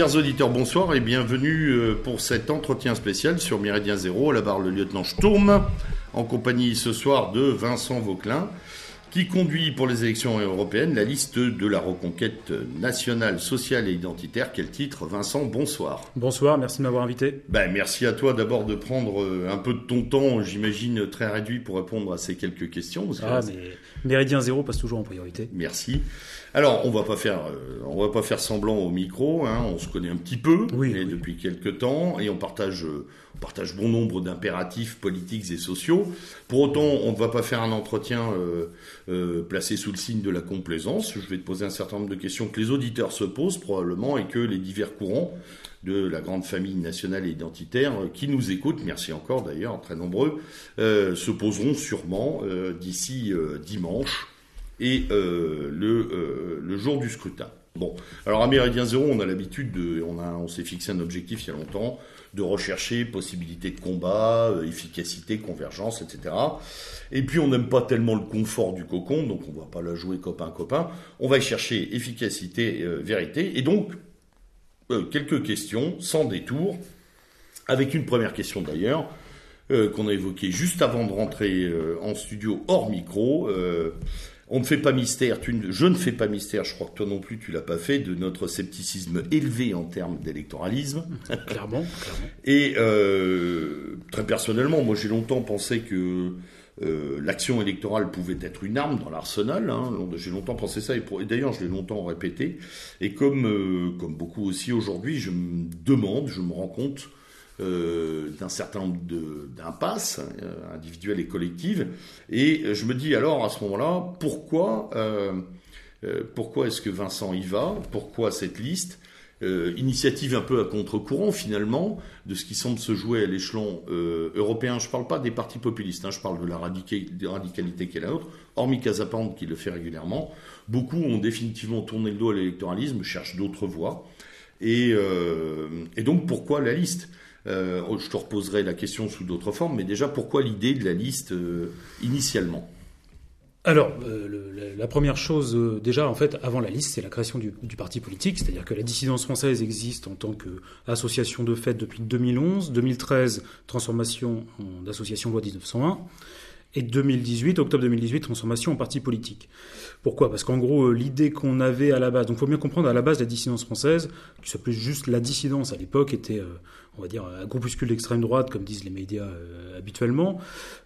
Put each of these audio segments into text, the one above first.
Chers auditeurs, bonsoir et bienvenue euh, pour cet entretien spécial sur Méridien Zéro, à la barre le lieutenant Sturm, en compagnie ce soir de Vincent Vauclin, qui conduit pour les élections européennes la liste de la reconquête nationale, sociale et identitaire. Quel titre Vincent, bonsoir. Bonsoir, merci de m'avoir invité. Ben, merci à toi d'abord de prendre euh, un peu de ton temps, j'imagine très réduit, pour répondre à ces quelques questions. ah, mais Méridien Zéro passe toujours en priorité. Merci. Alors, on va pas faire, euh, on va pas faire semblant au micro. Hein, on se connaît un petit peu, oui, depuis quelques temps, et on partage, euh, on partage bon nombre d'impératifs politiques et sociaux. Pour autant, on ne va pas faire un entretien euh, placé sous le signe de la complaisance. Je vais te poser un certain nombre de questions que les auditeurs se posent probablement, et que les divers courants de la grande famille nationale et identitaire qui nous écoutent, merci encore d'ailleurs, très nombreux, se poseront sûrement d'ici dimanche et euh, euh, le jour du scrutin. Bon, alors à Méridien Zéro, on a l'habitude de, on, on s'est fixé un objectif il y a longtemps, de rechercher possibilité de combat, euh, efficacité, convergence, etc. Et puis on n'aime pas tellement le confort du cocon, donc on va pas la jouer copain-copain. On va y chercher efficacité, vérité, et donc quelques questions sans détour, avec une première question d'ailleurs qu'on a évoquée juste avant de rentrer en studio hors micro. On ne fait pas mystère, tu je ne fais pas mystère, je crois que toi non plus tu l'as pas fait, de notre scepticisme élevé en termes d'électoralisme. Clairement, Et euh, très personnellement, moi j'ai longtemps pensé que euh, l'action électorale pouvait être une arme dans l'arsenal. Hein. J'ai longtemps pensé ça, et, et d'ailleurs je l'ai longtemps répété. Et comme, euh, comme beaucoup aussi aujourd'hui, je me demande, je me rends compte euh, d'un certain nombre d'impasses euh, individuelles et collectives. Et je me dis alors à ce moment-là, pourquoi, euh, pourquoi est-ce que Vincent y va? Pourquoi cette liste? Initiative un peu à contre-courant finalement de ce qui semble se jouer à l'échelon européen. Je ne parle pas des partis populistes, hein, je parle de la radicalité qui est la nôtre, hormis Casapande qui le fait régulièrement. Beaucoup ont définitivement tourné le dos à l'électoralisme, cherchent d'autres voies. Et, et, donc pourquoi la liste? Euh, je te reposerai la question sous d'autres formes, mais déjà, pourquoi l'idée de la liste euh, initialement? Alors, euh, la première chose, déjà, en fait, avant la liste, c'est la création du, parti politique, c'est-à-dire que la dissidence française existe en tant qu'association de fait depuis 2011, 2013, transformation d'association loi 1901, et 2018, octobre 2018, transformation en parti politique. Pourquoi? Parce qu'en gros, l'idée qu'on avait à la base, donc il faut bien comprendre, à la base, la dissidence française, qui s'appelait juste la dissidence à l'époque, était on va dire, un groupuscule d'extrême droite, comme disent les médias euh, habituellement,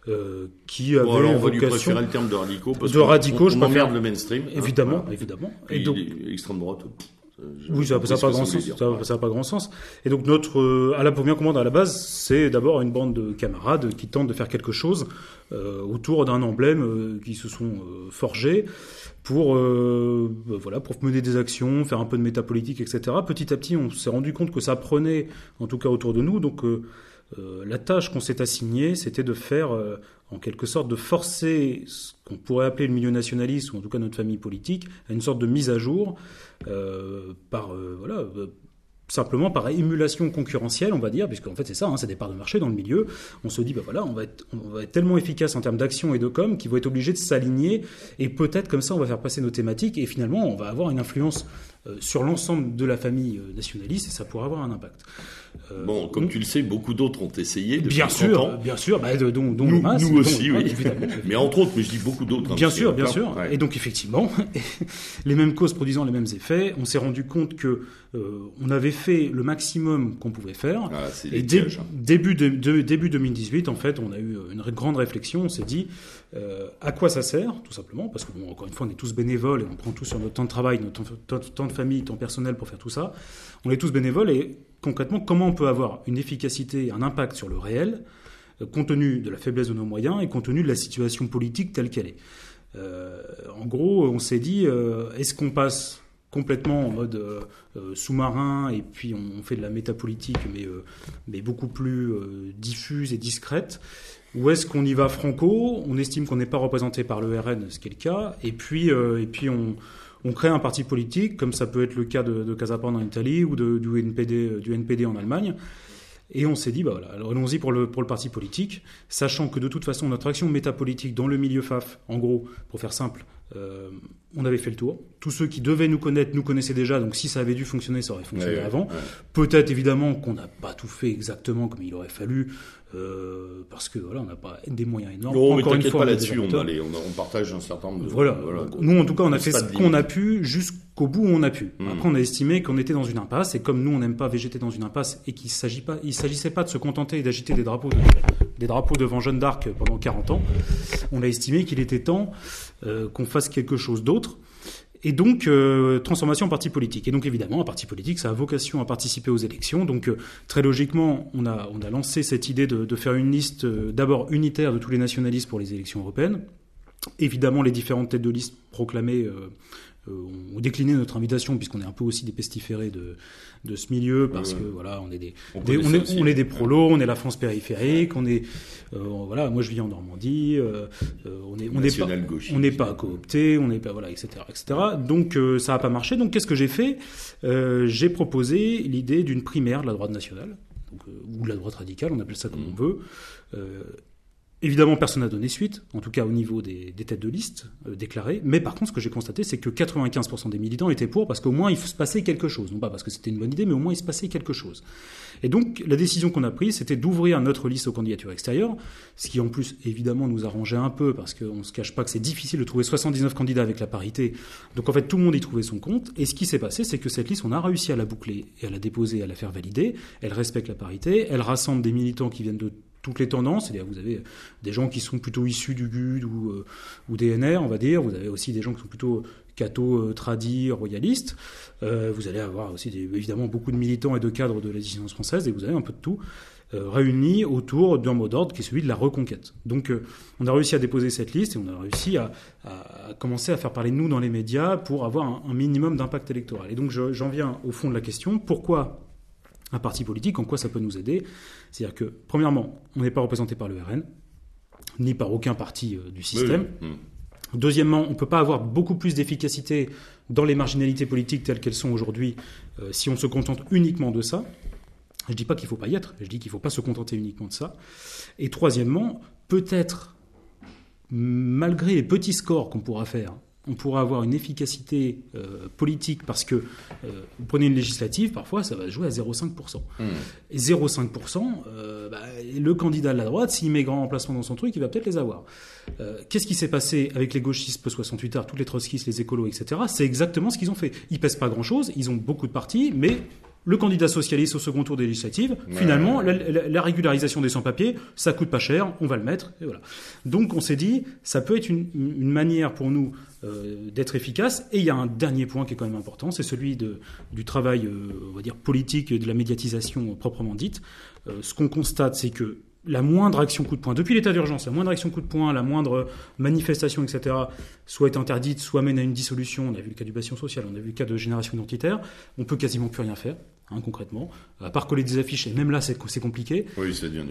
euh, qui avait bon, alors on va lui préférer le terme de radicaux, parce de radicaux, je préfère le mainstream. Hein, évidemment, évidemment. Et, donc, extrême droite. Oui, ça n'a pas grand sens. Ça, pas grand sens. Et donc notre, à la première commande à la base, c'est d'abord une bande de camarades qui tentent de faire quelque chose euh, autour d'un emblème qui se sont forgés pour euh, bah, voilà pour mener des actions, faire un peu de métapolitique, etc. Petit à petit, on s'est rendu compte que ça prenait, en tout cas autour de nous. Donc euh, euh, la tâche qu'on s'est assignée, c'était de faire, en quelque sorte, de forcer ce qu'on pourrait appeler le milieu nationaliste, ou en tout cas notre famille politique, à une sorte de mise à jour par voilà simplement par émulation concurrentielle, on va dire, puisqu'en fait c'est ça, hein, c'est des parts de marché dans le milieu. On se dit, bah voilà, on va être, on va être tellement efficace en termes d'action et de com qu'ils vont être obligés de s'aligner et peut-être comme ça on va faire passer nos thématiques et finalement on va avoir une influence euh, sur l'ensemble de la famille euh, nationaliste et ça pourrait avoir un impact. Euh, bon, comme tu le sais, beaucoup d'autres ont essayé. Depuis bien sûr, bien sûr, bah, dont, dont nous, nous aussi, oui. Évidemment, Mais entre autres, mais je dis beaucoup d'autres. Hein, bien sûr, bien sûr. Et donc effectivement, les mêmes causes produisant les mêmes effets, on s'est rendu compte que euh, on avait fait le maximum qu'on pouvait faire. Ah, et dé début, de, début 2018, en fait, on a eu une grande réflexion. On s'est dit euh, à quoi ça sert, tout simplement, parce que bon, encore une fois, on est tous bénévoles et on prend tout sur notre temps de travail, notre temps de famille, temps personnel pour faire tout ça. On est tous bénévoles et concrètement, comment on peut avoir une efficacité, un impact sur le réel, euh, compte tenu de la faiblesse de nos moyens et compte tenu de la situation politique telle qu'elle est. Euh, en gros, on s'est dit, euh, est-ce qu'on passe complètement en mode sous-marin et puis on, fait de la métapolitique mais, mais beaucoup plus diffuse et discrète Ou est-ce qu'on y va franco? On estime qu'on n'est pas représenté par le RN, ce qui est le cas, et puis, et puis on, on crée un parti politique, comme ça peut être le cas de, de Casapan en Italie ou de, du, NPD, du NPD en Allemagne. Et on s'est dit, bah voilà, allons-y pour le, pour le parti politique, sachant que de toute façon, notre action métapolitique dans le milieu FAF, en gros, pour faire simple, euh, on avait fait le tour. Tous ceux qui devaient nous connaître nous connaissaient déjà, donc si ça avait dû fonctionner, ça aurait fonctionné avant. Peut-être évidemment qu'on n'a pas tout fait exactement comme il aurait fallu, euh, parce que voilà, on n'a pas des moyens énormes. Non, Encore une fois, pas là-dessus, on, on, partage un certain nombre de. Voilà. Nous, en tout cas, on a fait ce qu'on a pu jusqu'au bout où on a pu. Hmm. Après, on a estimé qu'on était dans une impasse, et comme nous, on n'aime pas végéter dans une impasse, et qu'il s'agit pas, il s'agissait pas de se contenter d'agiter des drapeaux, des drapeaux devant Jeanne d'Arc pendant 40 ans. On a estimé qu'il était temps euh, qu'on fasse quelque chose d'autre. Et donc, euh, transformation en parti politique. Et donc, évidemment, un parti politique, ça a vocation à participer aux élections. Donc, euh, très logiquement, on a, lancé cette idée de, de faire une liste d'abord unitaire de tous les nationalistes pour les élections européennes. Évidemment, les différentes têtes de liste proclamées euh, on décliné notre invitation puisqu'on est un peu aussi des pestiférés de, de ce milieu parce que voilà on est des, on, est, on est des prolos on est la France périphérique on est euh, voilà moi je vis en Normandie euh, on est on n'est pas on n'est pas coopté on n'est pas voilà etc etc donc ça a pas marché. Donc qu'est-ce que j'ai fait? J'ai proposé l'idée d'une primaire de la droite nationale donc, ou de la droite radicale on appelle ça comme mmh. on veut Évidemment, personne n'a donné suite, en tout cas au niveau des, têtes de liste euh, déclarées. Mais par contre, ce que j'ai constaté, c'est que 95% des militants étaient pour parce qu'au moins il se passait quelque chose. Non pas parce que c'était une bonne idée, mais au moins il se passait quelque chose. Et donc, la décision qu'on a prise, c'était d'ouvrir notre liste aux candidatures extérieures, ce qui en plus, évidemment, nous arrangeait un peu parce qu'on ne se cache pas que c'est difficile de trouver 79 candidats avec la parité. Donc, en fait, tout le monde y trouvait son compte. Et ce qui s'est passé, c'est que cette liste, on a réussi à la boucler et à la déposer, à la faire valider. Elle respecte la parité. Elle rassemble des militants qui viennent de toutes les tendances. C'est-à-dire vous avez des gens qui sont plutôt issus du GUD ou, euh, ou DNR, on va dire. Vous avez aussi des gens qui sont plutôt catho, euh, tradis, royalistes. Euh, vous allez avoir aussi évidemment beaucoup de militants et de cadres de la dissidence française, et vous avez un peu de tout réunis autour d'un mot d'ordre qui est celui de la reconquête. Donc on a réussi à déposer cette liste et on a réussi à, commencer à faire parler de nous dans les médias pour avoir un minimum d'impact électoral. Et donc j'en viens au fond de la question. Pourquoi un parti politique, en quoi ça peut nous aider C'est-à-dire que, premièrement, on n'est pas représenté par le RN, ni par aucun parti euh, du système. Mm. Deuxièmement, on ne peut pas avoir beaucoup plus d'efficacité dans les marginalités politiques telles qu'elles sont aujourd'hui euh, si on se contente uniquement de ça. Je ne dis pas qu'il ne faut pas y être, je dis qu'il ne faut pas se contenter uniquement de ça. Et troisièmement, peut-être, malgré les petits scores qu'on pourra faire, on pourra avoir une efficacité euh, politique parce que euh, vous prenez une législative, parfois ça va jouer à 0,5%. Hmm. Et 0,5%, euh, bah, le candidat de la droite, s'il met grand emplacement dans son truc, il va peut-être les avoir. Qu'est-ce qui s'est passé avec les gauchistes post-68 heures, tous les trotskistes, les écolos, etc. C'est exactement ce qu'ils ont fait. Ils pèsent pas grand-chose, ils ont beaucoup de partis, mais le candidat socialiste au second tour des législatives. Finalement, La, régularisation des sans-papiers, ça coûte pas cher, on va le mettre. Et voilà. Donc on s'est dit, ça peut être une, manière pour nous euh, d'être efficace. Et il y a un dernier point qui est quand même important, c'est celui de, du travail, euh, on va dire, politique et de la médiatisation proprement dite. Euh, ce qu'on constate, c'est que la moindre action coup de poing, depuis l'état d'urgence, la moindre action coup de poing, la moindre manifestation, etc., soit est interdite, soit mène à une dissolution. On a vu le cas du bastion social, on a vu le cas de génération identitaire. On peut quasiment plus rien faire, hein, concrètement, à part coller des affiches. Et même là, c'est compliqué. Oui, c'est bien.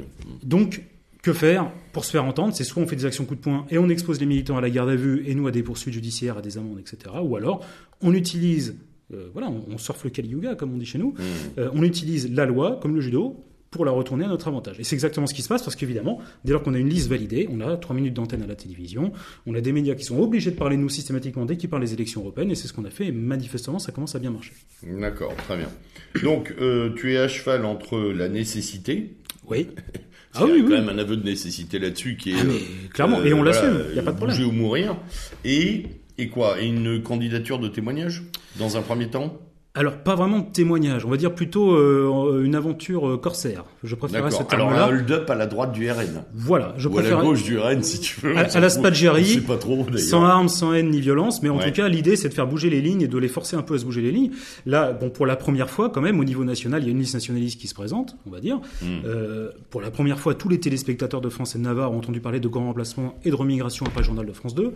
Donc, que faire pour se faire entendre? C'est soit on fait des actions coup de poing et on expose les militants à la garde à vue et nous à des poursuites judiciaires, à des amendes, etc. Ou alors on utilise, euh, voilà, on, surfe le Kali Yuga comme on dit chez nous, mmh. euh, on utilise la loi comme le judo pour la retourner à notre avantage. Et c'est exactement ce qui se passe parce qu'évidemment, dès lors qu'on a une liste validée, on a trois minutes d'antenne à la télévision, on a des médias qui sont obligés de parler de nous systématiquement dès qu'ils parlent des élections européennes, et c'est ce qu'on a fait, et manifestement, ça commence à bien marcher. D'accord, très bien. Donc, euh, tu es à cheval entre la nécessité. Oui. ah oui, quand même un aveu de nécessité là-dessus qui est. Ah, mais, clairement, et on euh, l'assume, il n'y a pas de problème. Bouger ou mourir. Et, et quoi Et une candidature de témoignage, dans un premier temps? Alors, pas vraiment de témoignage, on va dire plutôt euh, une aventure euh, corsaire. Je préfère ce terme-là. Alors, un hold-up à la droite du RN. Voilà, je Ou préfère. à la gauche du RN, si tu veux. À, la Spaggiari, pas trop, sans armes, sans haine ni violence, mais en tout cas, l'idée, c'est de faire bouger les lignes et de les forcer un peu à se bouger les lignes. Là, bon, pour la première fois, quand même, au niveau national, il y a une liste nationaliste qui se présente, on va dire. Hmm. Euh, pour la première fois, tous les téléspectateurs de France et de Navarre ont entendu parler de grands remplacements et de remigration après le journal de France 2.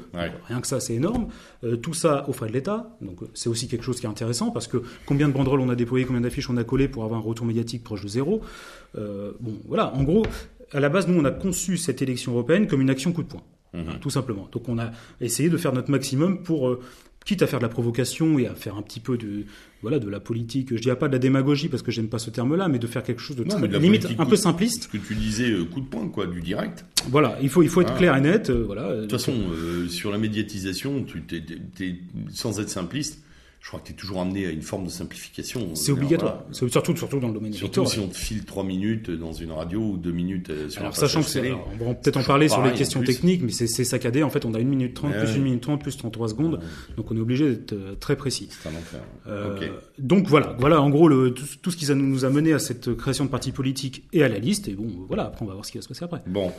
rien que ça, c'est énorme. Euh, tout ça au frais de l'État. Donc, c'est aussi quelque chose qui est intéressant parce que combien de banderoles on a déployé, combien d'affiches on a collé pour avoir un retour médiatique proche de zéro. Euh, bon, voilà, en gros, à la base, nous, on a conçu cette élection européenne comme une action coup de poing, mhm. tout simplement. Donc, on a essayé de faire notre maximum pour, euh, quitte à faire de la provocation et à faire un petit peu de, voilà, de la politique. Je dirais pas de la démagogie parce que j'aime pas ce terme-là, mais de faire quelque chose de, limite un peu simpliste. Ce que tu disais, euh, coup de poing, quoi, du direct. Voilà, il faut, il faut être ah. clair et net. voilà. De toute façon, sur la médiatisation, tu es, sans être simpliste je crois que tu es toujours amené à une forme de simplification. C'est obligatoire, surtout, surtout dans le domaine Surtout si on te file 3 minutes dans une radio ou 2 minutes euh, sur alors, sachant que c'est, on va peut-être en parler sur les questions techniques, mais c'est, saccadé. En fait, on a 1 minute 30, plus 1 minute 30, plus 33 secondes. Donc on est obligé d'être euh, très précis. C'est un enfer. Euh, donc voilà, voilà en gros le, tout, ce qui nous a mené à cette création de parti politique et à la liste. Et bon, voilà, après on va voir ce qui va se passer après. Bon.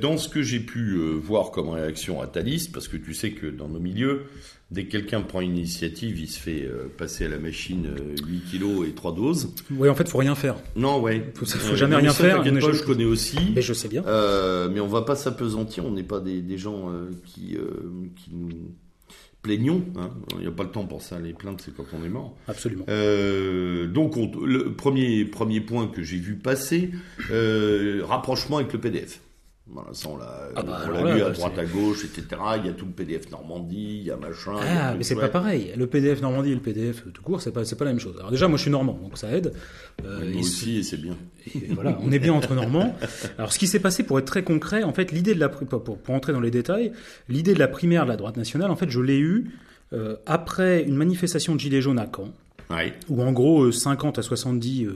dans ce que j'ai pu voir comme réaction à ta liste, parce que tu sais que dans nos milieux, Dès que quelqu'un prend une initiative, il se fait euh, passer à la machine 8 euh, kilos et 3 doses. Oui, en fait, faut rien faire. Non, ouais. Faut, faut jamais rien faire. Pas, je connais aussi. Mais je sais bien. Euh, mais on va pas s'apesantir. On n'est pas des, des gens qui, qui nous plaignons. Hein. Il n'y a pas le temps pour ça. Les plaintes, c'est quand on est mort. Absolument. donc, le premier, premier point que j'ai vu passer, rapprochement avec le PDF. Voilà, ça, on l'a ah bah, lu à droite, à gauche, etc. Il y a tout le PDF Normandie, il y a machin. Ah, mais c'est pas pareil. Le PDF Normandie et le PDF tout court, c'est pas, c'est pas la même chose. Alors déjà, moi, je suis normand, donc ça aide. Euh, moi aussi, et c'est bien. voilà, on est bien entre normands. Alors, ce qui s'est passé, pour être très concret, en fait, l'idée de la, pour, pour entrer dans les détails, l'idée de la primaire de la droite nationale, en fait, je l'ai eue euh, après une manifestation de Gilets jaunes à Caen. Où en gros 50 euh, à 70 euh,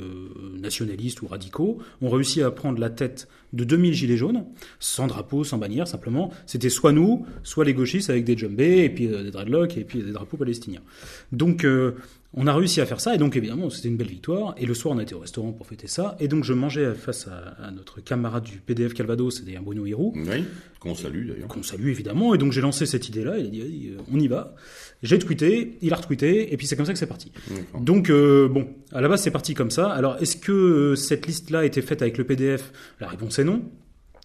nationalistes ou radicaux ont réussi à prendre la tête de 2000 gilets jaunes, sans drapeau, sans bannière, simplement. C'était soit nous, soit les gauchistes avec des jumbés, et puis euh, des dreadlocks, et puis des drapeaux palestiniens. Donc on a réussi à faire ça, et donc évidemment c'était une belle victoire. Et le soir on a été au restaurant pour fêter ça, et donc je mangeais face à, notre camarade du PDF Calvados, c'est-à-dire Bruno Hirou. Oui, qu'on salue d'ailleurs. Qu'on salue évidemment, et donc j'ai lancé cette idée-là, il a dit on y va. J'ai tweeté, il a retweeté, et puis c'est comme ça que c'est parti. Donc, euh, bon, à la base, c'est parti comme ça. Alors, est-ce que euh, cette liste-là a été faite avec le PDF La réponse est non.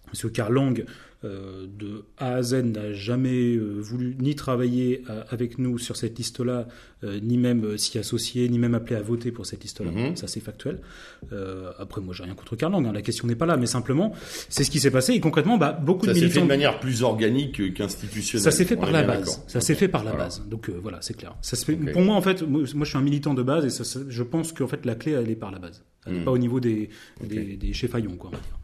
Parce que Karl Lang, euh, de A à Z n'a jamais euh, voulu ni travailler euh, avec nous sur cette liste-là, ni même s'y associer, ni même appeler à voter pour cette liste-là. Mhm. Ça, c'est factuel. après, moi, j'ai rien contre Karl Lang. Hein. la question n'est pas là, mais simplement, c'est ce qui s'est passé. Et concrètement, bah, beaucoup de militants. Ça s'est fait de manière plus organique qu'institutionnelle. Ça s'est fait par la base. Ça s'est fait par la base. Donc voilà, c'est clair. Ça se fait... Pour moi, en fait, moi, je suis un militant de base et je pense qu'en fait, la clé, elle est par la base. Elle n'est hmm. pas au niveau des, des, des chefs quoi, on va dire.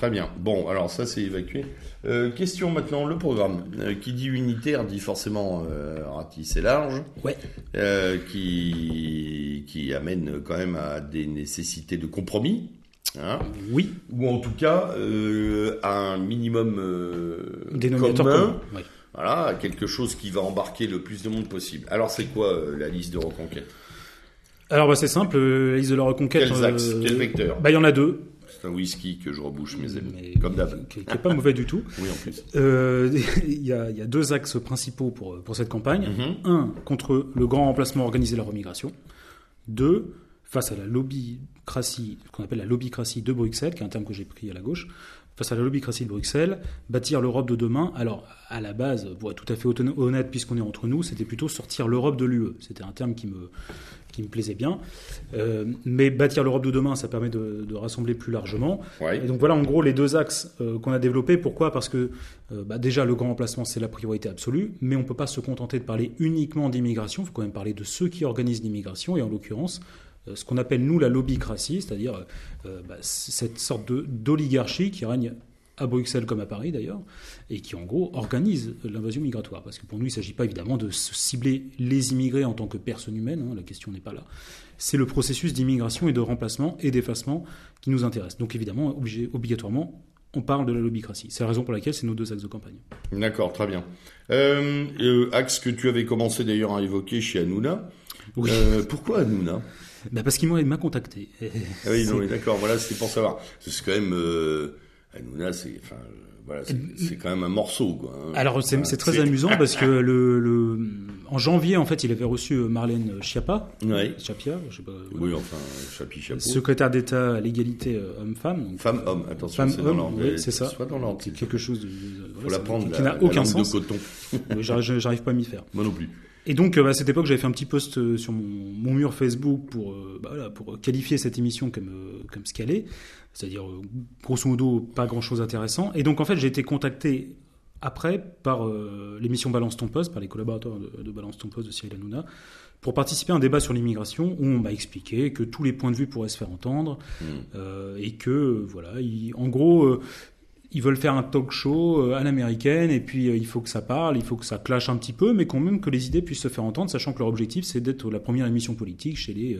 Très bien. Bon, alors ça c'est évacué. Euh, question maintenant, le programme. Euh, qui dit unitaire dit forcément euh, ratissé large. Ouais. Euh, qui, qui amène quand même à des nécessités de compromis. Hein oui. Ou en tout cas à un minimum Dénominateur commun. Oui. Voilà, quelque chose qui va embarquer le plus de monde possible. Alors c'est quoi la liste de reconquête alors bah, c'est simple, la liste de la reconquête. Quels axes? Quel vecteur bah, Il y en a deux un whisky que je rebouche mes amis, comme d'hab. Qui n'est pas mauvais du tout. Oui, en plus. Euh, il y, a, deux axes principaux pour, pour cette campagne. Mhm. Un, contre le grand remplacement organisé de la remigration. Deux, face à la lobbycratie, ce qu'on appelle la lobbycratie de Bruxelles, qui est un terme que j'ai pris à la gauche, face à la lobbycratie de Bruxelles, bâtir l'Europe de demain. Alors, à la base, pour être tout à fait honnête, puisqu'on est entre nous, c'était plutôt sortir l'Europe de l'UE. C'était un terme qui me, qui me plaisait bien. Euh, mais bâtir l'Europe de demain, ça permet de, rassembler plus largement. Et donc voilà en gros les deux axes euh, qu'on a développés. Pourquoi? Parce que euh, bah, déjà le grand emplacement c'est la priorité absolue, mais on ne peut pas se contenter de parler uniquement d'immigration, il faut quand même parler de ceux qui organisent l'immigration, et en l'occurrence ce qu'on appelle nous la lobbycratie, c'est-à-dire bah, cette sorte d'oligarchie qui règne à Bruxelles comme à Paris d'ailleurs, et qui en gros organise l'invasion migratoire. Parce que pour nous, il ne s'agit pas évidemment de cibler les immigrés en tant que personnes humaines, hein, la question n'est pas là. C'est le processus d'immigration et de remplacement et d'effacement qui nous intéresse. Donc évidemment, obligatoirement, on parle de la lobbycratie. C'est la raison pour laquelle c'est nos deux axes de campagne. D'accord, très bien. Euh, euh, axe que tu avais commencé d'ailleurs à évoquer chez Hanouna, Euh, pourquoi Hanouna? Bah Parce qu'il m'a contacté. Ah oui, non, d'accord, voilà, c'est pour savoir. C'est quand même. Euh, Hanouna, c'est. Enfin, voilà, c'est quand même un morceau. Quoi, hein. Alors c'est très amusant parce que le, le, en janvier en fait il avait reçu euh, Marlène Schiappa, ouais. Schiappa, je sais pas. Oui enfin Chapi Chapeau. Secrétaire d'État à l'égalité euh, homme-femme. Femme-homme, attention. Femme homme, oui, c'est ça. Soit dans. Quelque chose de. Faut la prendre. Qui n'a aucun sens. De coton. J'arrive pas à m'y faire. Moi non plus. Et donc, euh, à cette époque, j'avais fait un petit post sur mon, mon mur Facebook pour, bah, voilà, pour qualifier cette émission comme, comme ce qu'elle est. C'est-à-dire, grosso modo, pas grand-chose d'intéressant. Et donc, en fait, j'ai été contacté après par euh, l'émission Balance ton poste, par les collaborateurs de, Balance ton poste de Cyril Hanouna, pour participer à un débat sur l'immigration où on m'a expliqué que tous les points de vue pourraient se faire entendre mmh. euh, et que, voilà, en gros, euh, ils veulent faire un talk show à l'américaine et puis il faut que ça parle, il faut que ça clash un petit peu, mais quand même que les idées puissent se faire entendre, sachant que leur objectif c'est d'être la première émission politique chez les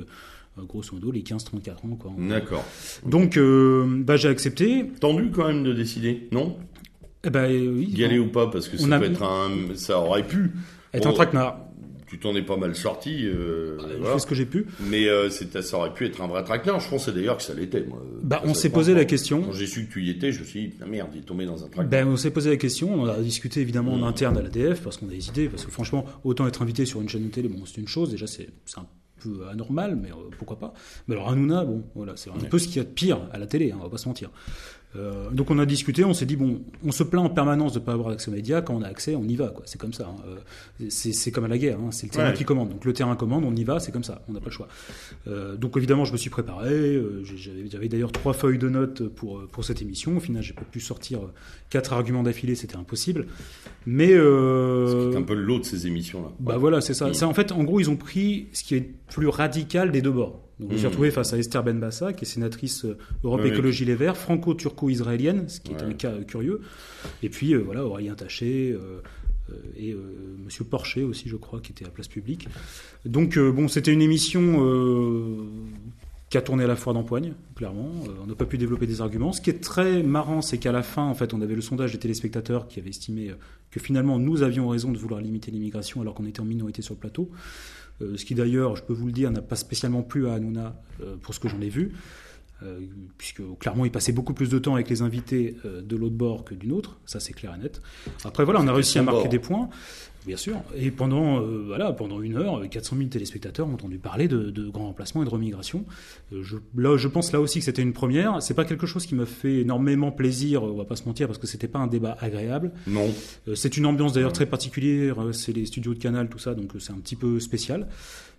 grosso modo les 15-34 ans. D'accord. Donc bah, j'ai accepté. Tendu quand même de décider, non? Eh ben, oui, y aller ou pas parce que ça peut être un, ça aurait pu être un traquenard. Tu t'en es pas mal sorti. Euh, bah, voilà. ce que j'ai pu. Mais euh, ça aurait pu être un vrai traquenard. Je pensais d'ailleurs que ça l'était. Bah, on s'est posé la question. Quand j'ai su que tu y étais, je me suis dit, ah, merde, il est tombé dans un traquenard. Ben, on s'est posé la question. On a discuté évidemment en mmh. interne à l'ADF parce qu'on a hésité. Parce que franchement, autant être invité sur une chaîne de télé, bon, c'est une chose. Déjà, c'est un peu anormal, mais euh, pourquoi pas. Mais alors, Hanouna, bon, voilà, c'est un peu ce qu'il y a de pire à la télé, hein, on va pas se mentir. Euh, donc on a discuté, on s'est dit bon, on se plaint en permanence de ne pas avoir accès aux médias. Quand on a accès, on y va, quoi. C'est comme ça. Hein. Euh, c'est comme à la guerre. Hein. C'est le terrain qui commande. Donc le terrain commande, on y va. C'est comme ça. On n'a pas le choix. Euh, donc évidemment, je me suis préparé. J'avais d'ailleurs trois feuilles de notes pour pour cette émission. Au final, j'ai pas pu sortir quatre arguments d'affilée. C'était impossible. Mais c'est un peu le lot de ces émissions là. Bah voilà, c'est ça. C'est en fait, en gros, ils ont pris ce qui est plus radical des deux bords. Donc, je me suis retrouvé face à Esther Benbassa, qui est sénatrice euh, Europe Écologie Les Verts, franco-turco-israélienne, ce qui est un cas euh, curieux. Et puis, euh, voilà, Aurélien Taché et Monsieur Porcher aussi, je crois, qui était à place publique. Donc, bon, c'était une émission qui a tourné à la fois d'empoigne, clairement. on n'a pas pu développer des arguments. Ce qui est très marrant, c'est qu'à la fin, en fait, on avait le sondage des téléspectateurs qui avait estimé que finalement, nous avions raison de vouloir limiter l'immigration alors qu'on était en minorité sur le plateau. Euh, ce qui d'ailleurs, je peux vous le dire, n'a pas spécialement plu à Hanouna euh, pour ce que j'en ai vu. Euh, puisque clairement il passait beaucoup plus de temps avec les invités de l'autre bord que d'une autre, ça c'est clair et net. Après voilà, on a réussi à marquer des points. Bien sûr. Et pendant, euh, voilà, pendant une heure, 400 000 téléspectateurs ont entendu parler de, de grands remplacements et de remigration. Euh, je, là, je pense là aussi que c'était une première. C'est pas quelque chose qui m'a fait énormément plaisir, on va pas se mentir, parce que c'était pas un débat agréable. Non. Euh, c'est une ambiance d'ailleurs très particulière. C'est les studios de Canal, tout ça, donc c'est un petit peu spécial.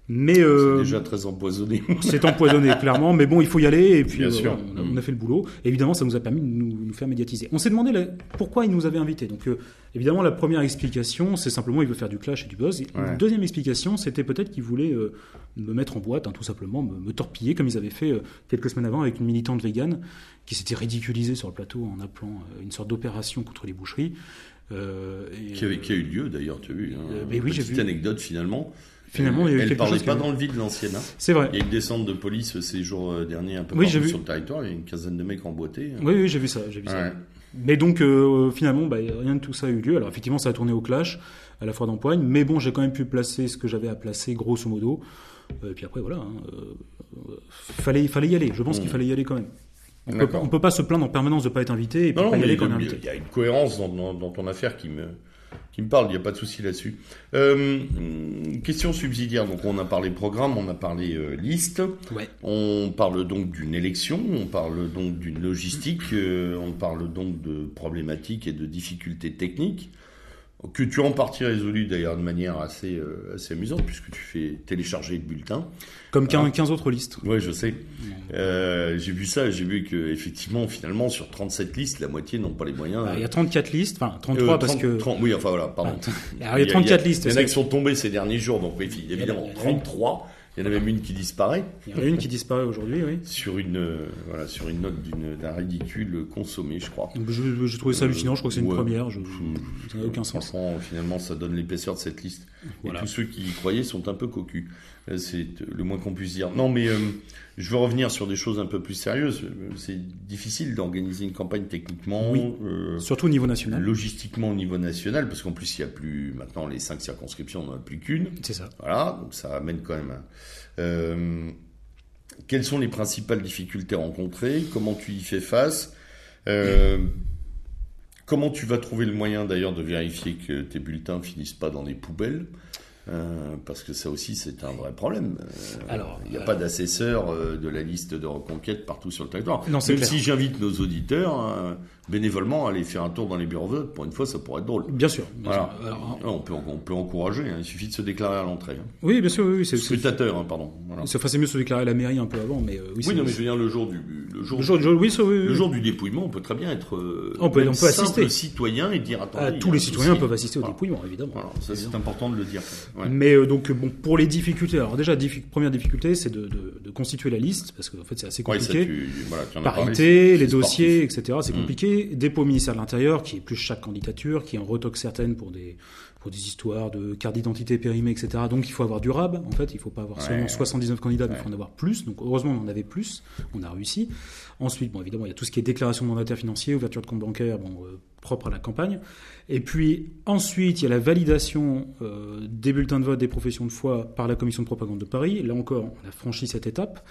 Mais c'est déjà très empoisonné. c'est empoisonné clairement, mais bon, il faut y aller et puis on, a, fait le boulot. évidemment, ça nous a permis de nous, nous faire médiatiser. On s'est demandé pourquoi ils nous avaient invités. Donc Évidemment, la première explication, c'est simplement il veut faire du clash et du buzz. Une deuxième explication, c'était peut-être qu'il voulait euh, me mettre en boîte, hein, tout simplement, me, torpiller, comme ils avaient fait euh, quelques semaines avant avec une militante végane qui s'était ridiculisée sur le plateau en appelant euh, une sorte d'opération contre les boucheries. qui, avait, qui, a eu lieu d'ailleurs, tu as vu. Hein, mais oui, petite anecdote finalement. Finalement, il y a eu elle parlait pas dans le vide l'ancienne. Hein. C'est vrai. Il y a eu une descente de police ces jours derniers un peu partout sur le territoire. Il y a une quinzaine de mecs emboîtés. Oui, oui, j'ai vu ça. J'ai vu ça. Mais donc, euh, finalement, bah, rien de tout ça a eu lieu. Alors, effectivement, ça a tourné au clash, à la fois d'empoigne, mais bon, j'ai quand même pu placer ce que j'avais à placer, grosso modo. Euh, et puis après, voilà, hein, euh, fallait, fallait y aller. Je pense qu'il mmh. fallait y aller quand même. On peut, peut pas se plaindre en permanence de ne pas être invité et puis pas y aller quand on est invité. Il y a une cohérence dans, dans ton affaire qui me, qui me parle, il n'y a pas de souci là-dessus. Euh, question subsidiaire, donc on a parlé programme, on a parlé euh, liste, on parle donc d'une élection, on parle donc d'une logistique, euh, on parle donc de problématiques et de difficultés techniques que tu as en partie résolu d'ailleurs de manière assez, euh, assez amusante, puisque tu fais télécharger le bulletin. Comme 15, autres listes. Oui, je sais. Euh, j'ai vu ça, j'ai vu que effectivement, finalement, sur 37 listes, la moitié n'ont pas les moyens. il y a 34 listes, enfin 33 euh, parce que. oui, enfin voilà, pardon. il y a 34 listes. Il y en a qui sont tombés ces derniers jours, donc évidemment, 33. Il y en a même une qui disparaît. Il y en a une qui disparaît aujourd'hui, oui. Sur une, euh, voilà, sur une note d'un ridicule consommé, je crois. Je, je trouvais ça hallucinant, je crois que c'est une première. Je, ça n'a aucun sens. Finalement, ça donne l'épaisseur de cette liste. Et tous ceux qui y croyaient sont un peu cocus. Euh, c'est le moins qu'on puisse dire. Non, mais euh, je veux revenir sur des choses un peu plus sérieuses. C'est difficile d'organiser une campagne techniquement. Oui. Surtout au niveau national. Logistiquement au niveau national, parce qu'en plus, il n'y a plus, maintenant, les cinq circonscriptions, on n'en a plus qu'une. C'est ça. Voilà, donc ça amène quand même euh, quelles sont les principales difficultés rencontrées Comment tu y fais face? Euh, Comment tu vas trouver le moyen d'ailleurs de vérifier que tes bulletins finissent pas dans des poubelles? Euh, parce que ça aussi, c'est un vrai problème. Alors, il n'y a pas d'assesseur de la liste de reconquête partout sur le territoire. Non, Même si j'invite nos auditeurs, hein, bénévolement aller faire un tour dans les bureaux de vote. Pour une fois, ça pourrait être drôle. Bien sûr. voilà. on, peut, on peut encourager, hein. il suffit de se déclarer à l'entrée. Hein. Oui, bien sûr. Oui, c'est Scrutateur, hein, pardon. Voilà. C'est mieux de se déclarer à la mairie un peu avant, mais euh, oui. Oui, non, mais je veux dire, le jour du, le jour, le jour, oui, le jour du dépouillement, on peut très bien être euh, on peut, on peut assister. citoyen et dire attendez. Ah, tous les citoyens peuvent assister au dépouillement, évidemment. Voilà, ça c'est important de le dire. Mais euh, donc, bon, pour les difficultés, alors déjà, première difficulté, c'est de, de, de, constituer la liste, parce qu'en fait, c'est assez compliqué. Parité, les dossiers, etc. C'est mm. Dépôt au ministère de l'Intérieur, qui est plus chaque candidature, qui en retoque certaines pour des, pour des histoires de carte d'identité périmée, etc. Donc il faut avoir du RAB, en fait, il ne faut pas avoir seulement 79 candidats, mais il faut en avoir plus. Donc heureusement, on en avait plus, on a réussi. Ensuite, bon, évidemment, il y a tout ce qui est déclaration de mandataire financier, ouverture de compte bancaire, bon, euh, propre à la campagne. Et puis ensuite, il y a la validation euh, des bulletins de vote des professions de foi par la commission de propagande de Paris. Là encore, on a franchi cette étape,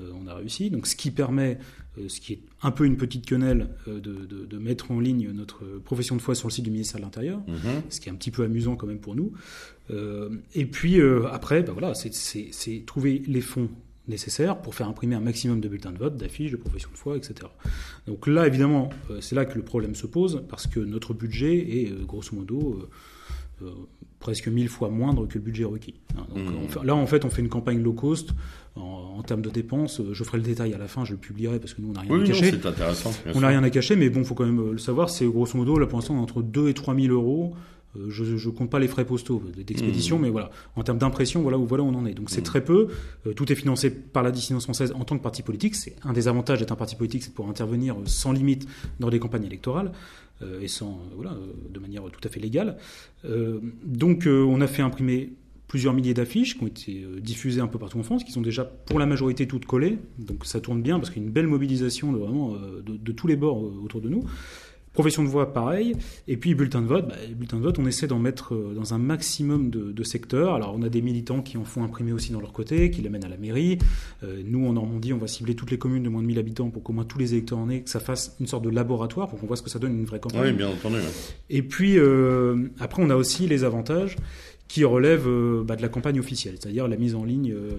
euh, on a réussi. Donc ce qui permet ce qui est un peu une petite quenelle euh, de, mettre en ligne notre profession de foi sur le site du ministère de l'Intérieur, mhm. ce qui est un petit peu amusant quand même pour nous. Euh, et puis après, ben voilà, c'est trouver les fonds nécessaires pour faire imprimer un maximum de bulletins de vote, d'affiches, de profession de foi, etc. Donc là, évidemment, c'est là que le problème se pose, parce que notre budget est grosso modo presque mille fois moindre que le budget requis. Hein, mhm. là, en fait, on fait une campagne low cost en, termes de dépenses. Euh, je ferai le détail à la fin, je le publierai parce que nous, on n'a rien à cacher. c'est intéressant. On n'a rien à cacher, mais bon, il faut quand même euh, le savoir. C'est grosso modo, là, pour l'instant, entre 2 et 3 000 euros. Euh, je ne compte pas les frais postaux d'expédition, mmh. mais voilà, en termes d'impression, voilà où voilà on en est. Donc c'est mmh. très peu. tout est financé par la dissidence française en tant que parti politique. C'est un des avantages d'être un parti politique, c'est de pouvoir intervenir sans limite dans des campagnes électorales et sans voilà de manière tout à fait légale. donc on a fait imprimer plusieurs milliers d'affiches qui ont été euh, diffusées un peu partout en France, qui sont déjà pour la majorité toutes collées. Donc ça tourne bien parce qu'il y a une belle mobilisation de, vraiment, euh, de, tous les bords euh, autour de nous. Profession de voix, pareil. Et puis bulletin de vote, bah, bulletin de vote, on essaie d'en mettre dans un maximum de, secteurs. Alors on a des militants qui en font imprimer aussi dans leur côté, qui l'amènent à la mairie. nous en Normandie, on va cibler toutes les communes de moins de 1000 habitants pour qu'au moins tous les électeurs en aient, que ça fasse une sorte de laboratoire pour qu'on voit ce que ça donne une vraie campagne. Oui, bien entendu. Et puis après, on a aussi les avantages qui relève euh, bah, de la campagne officielle, c'est-à-dire la mise en ligne euh,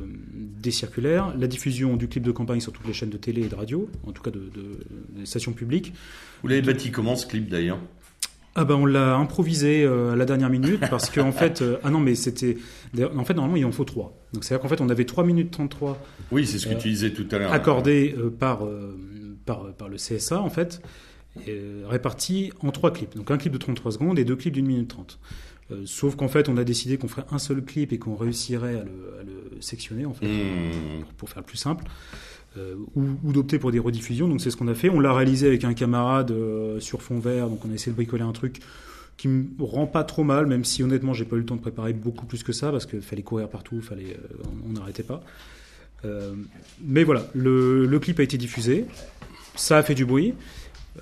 des circulaires, la diffusion du clip de campagne sur toutes les chaînes de télé et de radio, en tout cas de, des stations publiques. Vous l'avez bâti comment ce clip d'ailleurs? Ah ben on l'a improvisé euh, à la dernière minute parce qu'en en fait ah non mais c'était en fait normalement il en faut trois. Donc c'est à dire qu'en fait on avait 3 minutes 33 oui c'est ce que tu disais tout à l'heure. accordé par, par par le CSA en fait répartis en trois clips. Donc un clip de 33 secondes et deux clips d'une minute 30 euh, sauf qu'en fait, on a décidé qu'on ferait un seul clip et qu'on réussirait à le, sectionner, en fait, mmh. pour, faire plus simple. Euh, ou, d'opter pour des rediffusions. Donc c'est ce qu'on a fait. On l'a réalisé avec un camarade euh, sur fond vert. Donc on a essayé de bricoler un truc qui me rend pas trop mal, même si honnêtement j'ai pas eu le temps de préparer beaucoup plus que ça parce qu'il fallait courir partout, fallait, on n'arrêtait pas. mais voilà, le, le, clip a été diffusé. Ça a fait du bruit.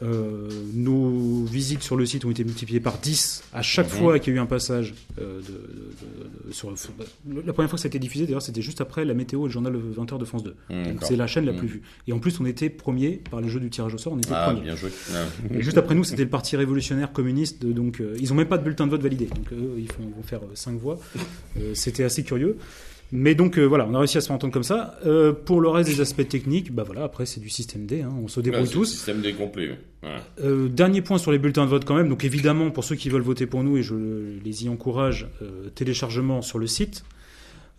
Euh, nos visites sur le site ont été multipliées par 10 à chaque mhm. fois qu'il y a eu un passage. Euh, de, sur, la première fois que ça a été diffusé, d'ailleurs, c'était juste après la météo et le journal 20h de France 2. Mhm, c'est la chaîne la plus mhm. vue. Et en plus, on était premier par le jeu du tirage au sort, on était ah, premier. Bien joué. Et juste après nous, c'était le Parti révolutionnaire communiste. Donc, euh, ils n'ont même pas de bulletin de vote validé. Donc, eux, ils, font, vont faire 5 voix. c'était assez curieux. Mais donc euh, voilà, on a réussi à se faire entendre comme ça. Euh, pour le reste des aspects techniques, bah voilà, après c'est du système D, hein, on se débrouille tous. Système D complet. Euh, dernier point sur les bulletins de vote quand même. Donc évidemment, pour ceux qui veulent voter pour nous, et je les y encourage, téléchargement sur le site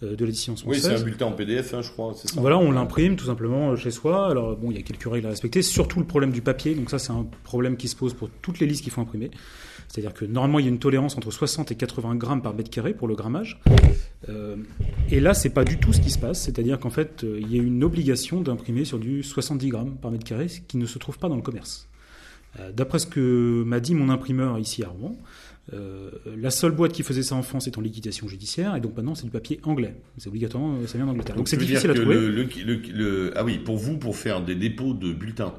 de l'édition. Oui, c'est un bulletin en PDF, hein, je crois. Ça voilà, on l'imprime tout simplement chez soi. Alors bon, il y a quelques règles à respecter, surtout le problème du papier. Donc ça, c'est un problème qui se pose pour toutes les listes qu'il faut imprimer. C'est-à-dire que normalement, il y a une tolérance entre 60 et 80 grammes par mètre carré pour le grammage. Euh, Et là, c'est pas du tout ce qui se passe. C'est-à-dire qu'en fait, euh, il y a une obligation d'imprimer sur du 70 grammes par mètre carré, qui ne se trouve pas dans le commerce. Euh, d'après ce que m'a dit mon imprimeur ici à Rouen, euh, la seule boîte qui faisait ça en France est en liquidation judiciaire, et donc maintenant c'est du papier anglais. C'est obligatoirement, ça vient d'Angleterre. Donc c'est difficile à trouver. Le, ah oui, pour vous, pour faire des dépôts de bulletins.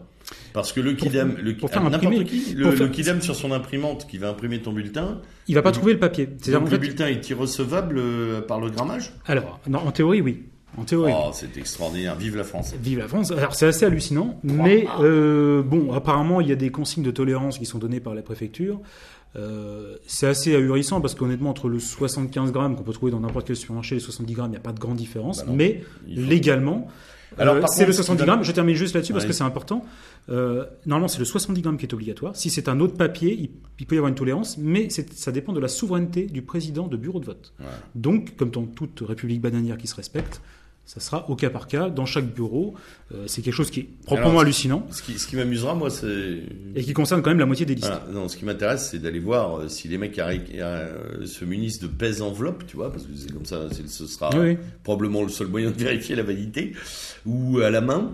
Parce que le Kidam, le, pour faire imprimer, qui, le, Kidam sur son imprimante qui va imprimer ton bulletin, il va pas trouver le papier. Donc le bulletin est irrecevable euh, par le grammage? Alors, en théorie, oui. En théorie. Oh, c'est extraordinaire. Vive la France. Vive la France. Alors, c'est assez hallucinant. Mais, euh, bon, apparemment, il y a des consignes de tolérance qui sont données par la préfecture. Euh, c'est assez ahurissant parce qu'honnêtement, entre le 75 grammes qu'on peut trouver dans n'importe quel supermarché et les 70 grammes, il n'y a pas de grande différence. Bah mais, légalement, alors, euh, c'est le 70 grammes. Je termine juste là-dessus parce que c'est important. Euh, normalement, c'est le 70 grammes qui est obligatoire. Si c'est un autre papier, il, peut y avoir une tolérance, mais ça dépend de la souveraineté du président de bureau de vote. Donc, comme dans toute république bananière qui se respecte, ça sera au cas par cas dans chaque bureau. Euh, c'est quelque chose qui est proprement hallucinant. Ce qui, ce qui m'amusera, moi, c'est. Et qui concerne quand même la moitié des listes. non, ce qui m'intéresse, c'est d'aller voir euh, si les mecs euh, se munissent de pèse enveloppe, tu vois, parce que c'est comme ça, ce sera probablement le seul moyen de vérifier la validité, ou à la main.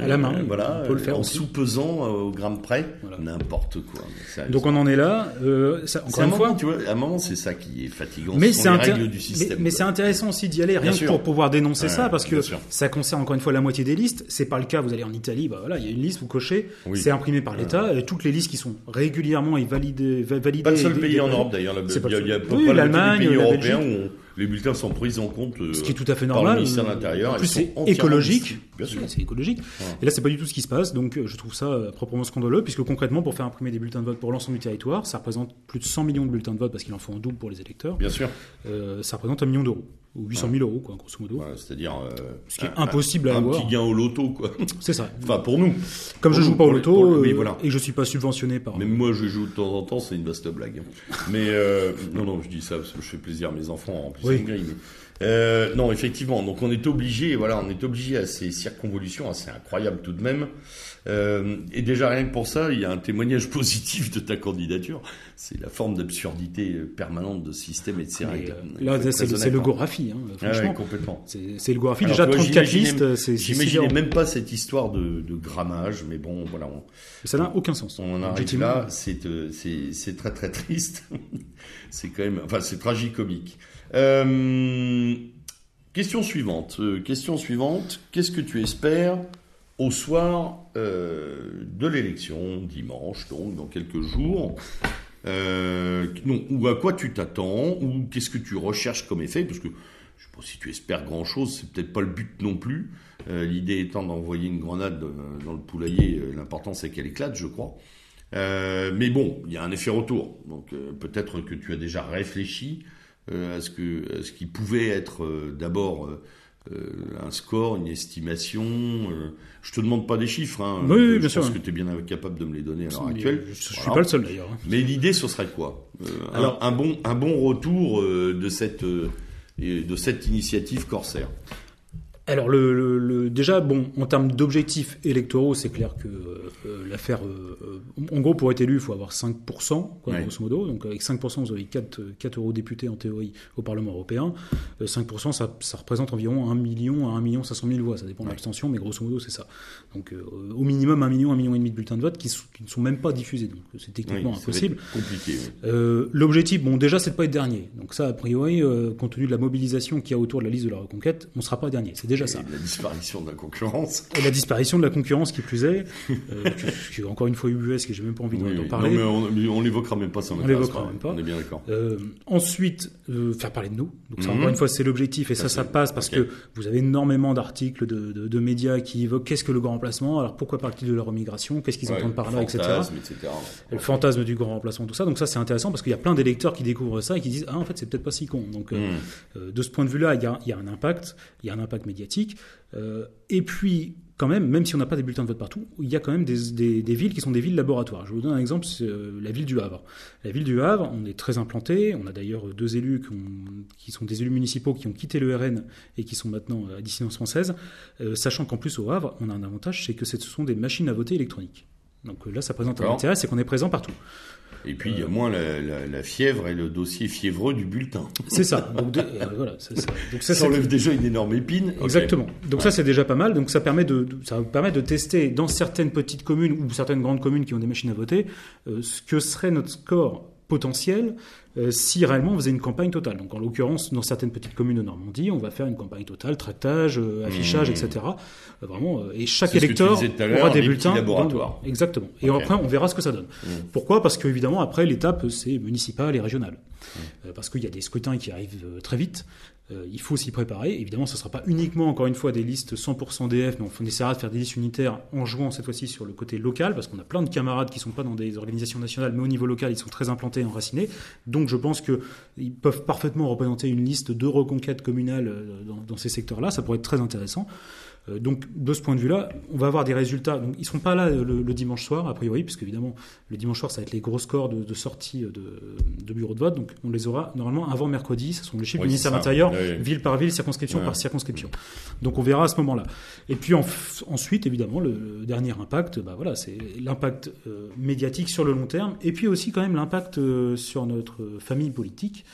à la main, voilà. On peut le faire. En sous-pesant au gramme près, n'importe quoi. Donc on en est là. Ça, encore une fois. tu vois, à un moment, c'est ça qui est fatigant. Mais c'est Mais, mais c'est intéressant aussi d'y aller, rien que pour pouvoir dénoncer ça parce que ça concerne encore une fois la moitié des listes. C'est pas le cas. Vous allez en Italie, bah voilà, il y a une liste, vous cochez, c'est imprimé par l'État. Et toutes les listes qui sont régulièrement et validées, validées. Pas le seul pays en Europe d'ailleurs. Il y a, pas oui, l'Allemagne, la Belgique les bulletins sont pris en compte ce qui est tout à fait normal par le ministère de l'Intérieur. En plus, c'est écologique. Bien sûr. C'est écologique. Et là, c'est pas du tout ce qui se passe. Donc, je trouve ça euh, proprement scandaleux, puisque concrètement, pour faire imprimer des bulletins de vote pour l'ensemble du territoire, ça représente plus de 100 millions de bulletins de vote, parce qu'il en faut un double pour les électeurs. Bien sûr. Euh, ça représente un million d'euros. Ou 800 000 euros, quoi, grosso modo. C'est-à-dire. Euh, ce qui est impossible à avoir. Un petit gain au loto, quoi. C'est ça. enfin, pour nous. Comme je joue pas au loto, voilà. et je suis pas subventionné par. Même moi, je joue de temps en temps, c'est une vaste blague. mais, non, non, je dis ça parce que je fais plaisir à mes enfants, en plus, oui. Euh, non, effectivement. Donc on est obligé, voilà, on est obligé à ces circonvolutions, assez incroyables tout de même. Euh, et déjà rien que pour ça, il y a un témoignage positif de ta candidature. C'est la forme d'absurdité permanente de ce système et de ces règles. Euh, là, c'est le Gorafi, hein, ah franchement. complètement. C'est le Gorafi. Déjà 34 listes, c'est. J'imaginais même pas cette histoire de, de grammage, mais bon, voilà. ça n'a aucun sens. On en arrive là, euh, c'est très très triste. c'est quand même, enfin, c'est tragicomique. Euh, question suivante. Euh, question suivante. Qu'est-ce que tu espères au soir euh, de l'élection, dimanche, donc dans quelques jours non, Ou à quoi tu t'attends Ou qu'est-ce que tu recherches comme effet? Parce que je sais pas si tu espères grand-chose, c'est peut-être pas le but non plus. L'idée étant d'envoyer une grenade dans le poulailler, l'important c'est qu'elle éclate, je crois. mais bon, il y a un effet retour. Donc peut-être que tu as déjà réfléchi à ce que ce qui pouvait être euh, d'abord euh, un score, une estimation. je te demande pas des chiffres. Hein, oui, bien sûr. Parce que tu es bien capable de me les donner à l'heure actuelle. Je, ne suis pas le seul d'ailleurs. Hein. Mais l'idée, ce serait quoi Alors, un, bon, un bon retour de cette, de cette initiative Corsair? Alors le, déjà bon en termes d'objectifs électoraux c'est clair que euh, l'affaire euh, en gros pour être élu il faut avoir 5% quoi, grosso modo. Donc avec 5% vous avez 4, 4 eurodéputés en théorie au Parlement européen. 5% euh, ça, ça, représente environ 1 million à 1 million 500 000 voix. Ça dépend de l'abstention mais grosso modo c'est ça. Donc au minimum 1 million 1 million et demi de bulletins de vote qui, ne sont même pas diffusés. Donc c'est techniquement impossible. compliqué l'objectif bon déjà c'est de pas être dernier. Donc ça a priori compte tenu de la mobilisation qu'il y a autour de la liste de la reconquête on sera pas dernier. C'est la disparition de la concurrence. Et la disparition de la concurrence qui plus est. Euh, encore une fois UBS, que j'ai même pas envie d'en parler. Non, mais on, l'évoquera même pas, ça On l'évoquera même pas. On est bien d'accord. Euh, ensuite, euh, faire parler de nous. Donc ça, mhm. encore une fois, c'est l'objectif et ça, ça, passe parce que vous avez énormément d'articles de, de, médias qui évoquent qu'est-ce que le grand remplacement, alors pourquoi parler de leur remigration, qu'est-ce qu'ils entendent par là, etc. Le fantasme du grand remplacement, tout ça. Donc ça, c'est intéressant parce qu'il y a plein d'électeurs qui découvrent ça et qui disent ah en fait c'est peut-être pas si con. Donc mhm. de ce point de vue-là, il y a, y a un impact, il y a un impact médiatique euh, et puis, quand même, même si on n'a pas des bulletins de vote partout, il y a quand même des, villes qui sont des villes laboratoires. Je vous donne un exemple, c'est euh, la ville du Havre. La ville du Havre, on est très implanté. On a d'ailleurs deux élus qui, sont des élus municipaux qui ont quitté le RN et qui sont maintenant à dissidence française. Euh, sachant qu'en plus au Havre, on a un avantage, c'est que ce sont des machines à voter électroniques. Donc là, ça présente un intérêt, c'est qu'on est présent partout. Et puis, il y a moins la, fièvre et le dossier fiévreux du bulletin. C'est ça. Donc, voilà, ça, enlève déjà une énorme épine. Exactement. Donc ça, c'est déjà pas mal. Donc ça permet de, ça permet de tester dans certaines petites communes ou certaines grandes communes qui ont des machines à voter ce que serait notre score potentiel euh, si réellement on faisait une campagne totale. Donc en l'occurrence, dans certaines petites communes de Normandie, on va faire une campagne totale, tractage, euh, affichage, mmh. etc. Euh, vraiment, et chaque électeur aura des bulletins. Laboratoire. exactement. Et après, on verra ce que ça donne. Mmh. Pourquoi? Parce qu'évidemment, après, l'étape, c'est municipal et régional. Mmh. parce qu'il y a des scrutins qui arrivent très vite. Euh, il faut s'y préparer. Évidemment, ce ne sera pas uniquement, encore une fois, des listes 100% DF, mais on essaiera de faire des listes unitaires en jouant cette fois-ci sur le côté local, parce qu'on a plein de camarades qui ne sont pas dans des organisations nationales, mais au niveau local, ils sont très implantés et enracinés. Donc je pense qu'ils peuvent parfaitement représenter une liste de reconquête communale euh, dans ces secteurs-là. Ça pourrait être très intéressant. Euh, donc, de ce point de vue-là, on va avoir des résultats. Donc, ils ne seront pas là le, dimanche soir, a priori, puisque évidemment, le dimanche soir, ça va être les gros scores de, sortie de, de bureaux de vote. Donc, on les aura normalement avant mercredi. Ce sont les chiffres du ministère de l'Intérieur, ville par ville, circonscription par circonscription. Donc, on verra à ce moment-là. Et puis, ensuite, évidemment, le, dernier impact, bah, voilà, c'est l'impact euh, médiatique sur le long terme, et puis aussi quand même l'impact euh, sur notre famille politique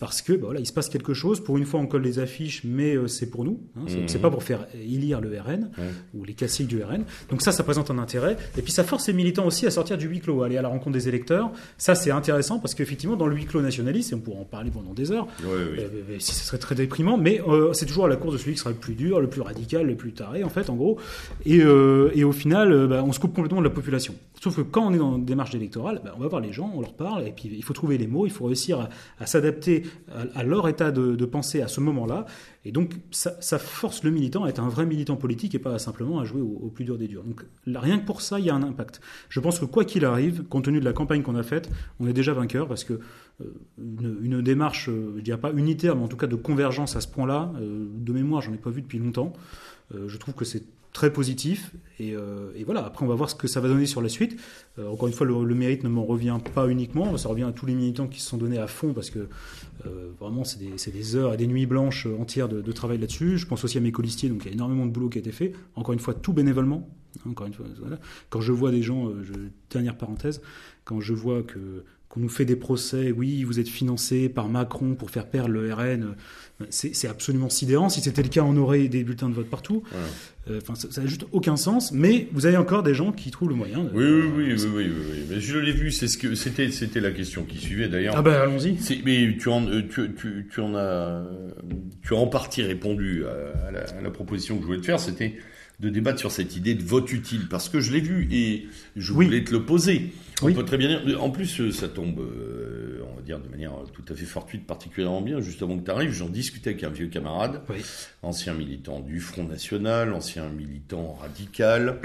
parce que bah voilà, il se passe quelque chose. Pour une fois, on colle les affiches, mais euh, c'est pour nous. Hein, c'est mhm. pas pour faire élire le RN ou les classiques du RN. Donc ça, ça présente un intérêt. Et puis ça force les militants aussi à sortir du huis clos, à aller à la rencontre des électeurs. Ça, c'est intéressant parce qu'effectivement, dans le huis clos nationaliste, et on pourra en parler pendant des heures, euh, si ce serait très déprimant, mais euh, c'est toujours à la course de celui qui sera le plus dur, le plus radical, le plus taré, en fait, en gros. Et, et au final, bah, on se coupe complètement de la population. Sauf que quand on est dans une démarche électorale, bah, on va voir les gens, on leur parle, et puis il faut trouver les mots, il faut réussir à, s'adapter à, leur état de, pensée à ce moment-là. Et donc, ça, force le militant à être un vrai militant politique et pas simplement à jouer au, plus dur des durs. Donc, rien que pour ça, il y a un impact. Je pense que quoi qu'il arrive, compte tenu de la campagne qu'on a faite, on est déjà vainqueur parce que euh, une, démarche, euh, je dirais pas unitaire, mais en tout cas de convergence à ce point-là, euh, de mémoire, j'en ai pas vu depuis longtemps. je trouve que c'est très positif. Euh, et, voilà, après on va voir ce que ça va donner sur la suite. Euh, encore une fois, le, mérite ne m'en revient pas uniquement, ça revient à tous les militants qui se sont donnés à fond parce que euh, vraiment c'est des, heures et des nuits blanches entières de, travail là-dessus. Je pense aussi à mes colistiers, donc il y a énormément de boulot qui a été fait. Encore une fois, tout bénévolement. Encore une fois, Quand je vois des gens, dernière parenthèse, quand je vois que qu'on nous fait des procès, oui, vous êtes financé par Macron pour faire perdre le RN, c'est absolument sidérant. Si c'était le cas, on aurait des bulletins de vote partout. Euh, enfin, ça n'a juste aucun sens. Mais vous avez encore des gens qui trouvent le moyen. Oui, oui, oui, oui, oui, oui, Mais je l'ai vu. C'est ce que c'était, c'était la question qui suivait d'ailleurs. Ah ben allons-y. Mais tu en, euh, tu, tu, tu, en as, tu as en partie répondu à, la, à la proposition que je voulais te faire. C'était de débattre sur cette idée de vote utile, parce que je l'ai vu et je voulais te le poser. On peut très bien dire. En plus, euh, ça tombe, euh, on va dire de manière tout à fait fortuite, particulièrement bien. Juste avant que tu arrives, j'en discutais avec un vieux camarade, ancien militant du Front National, ancien militant radical,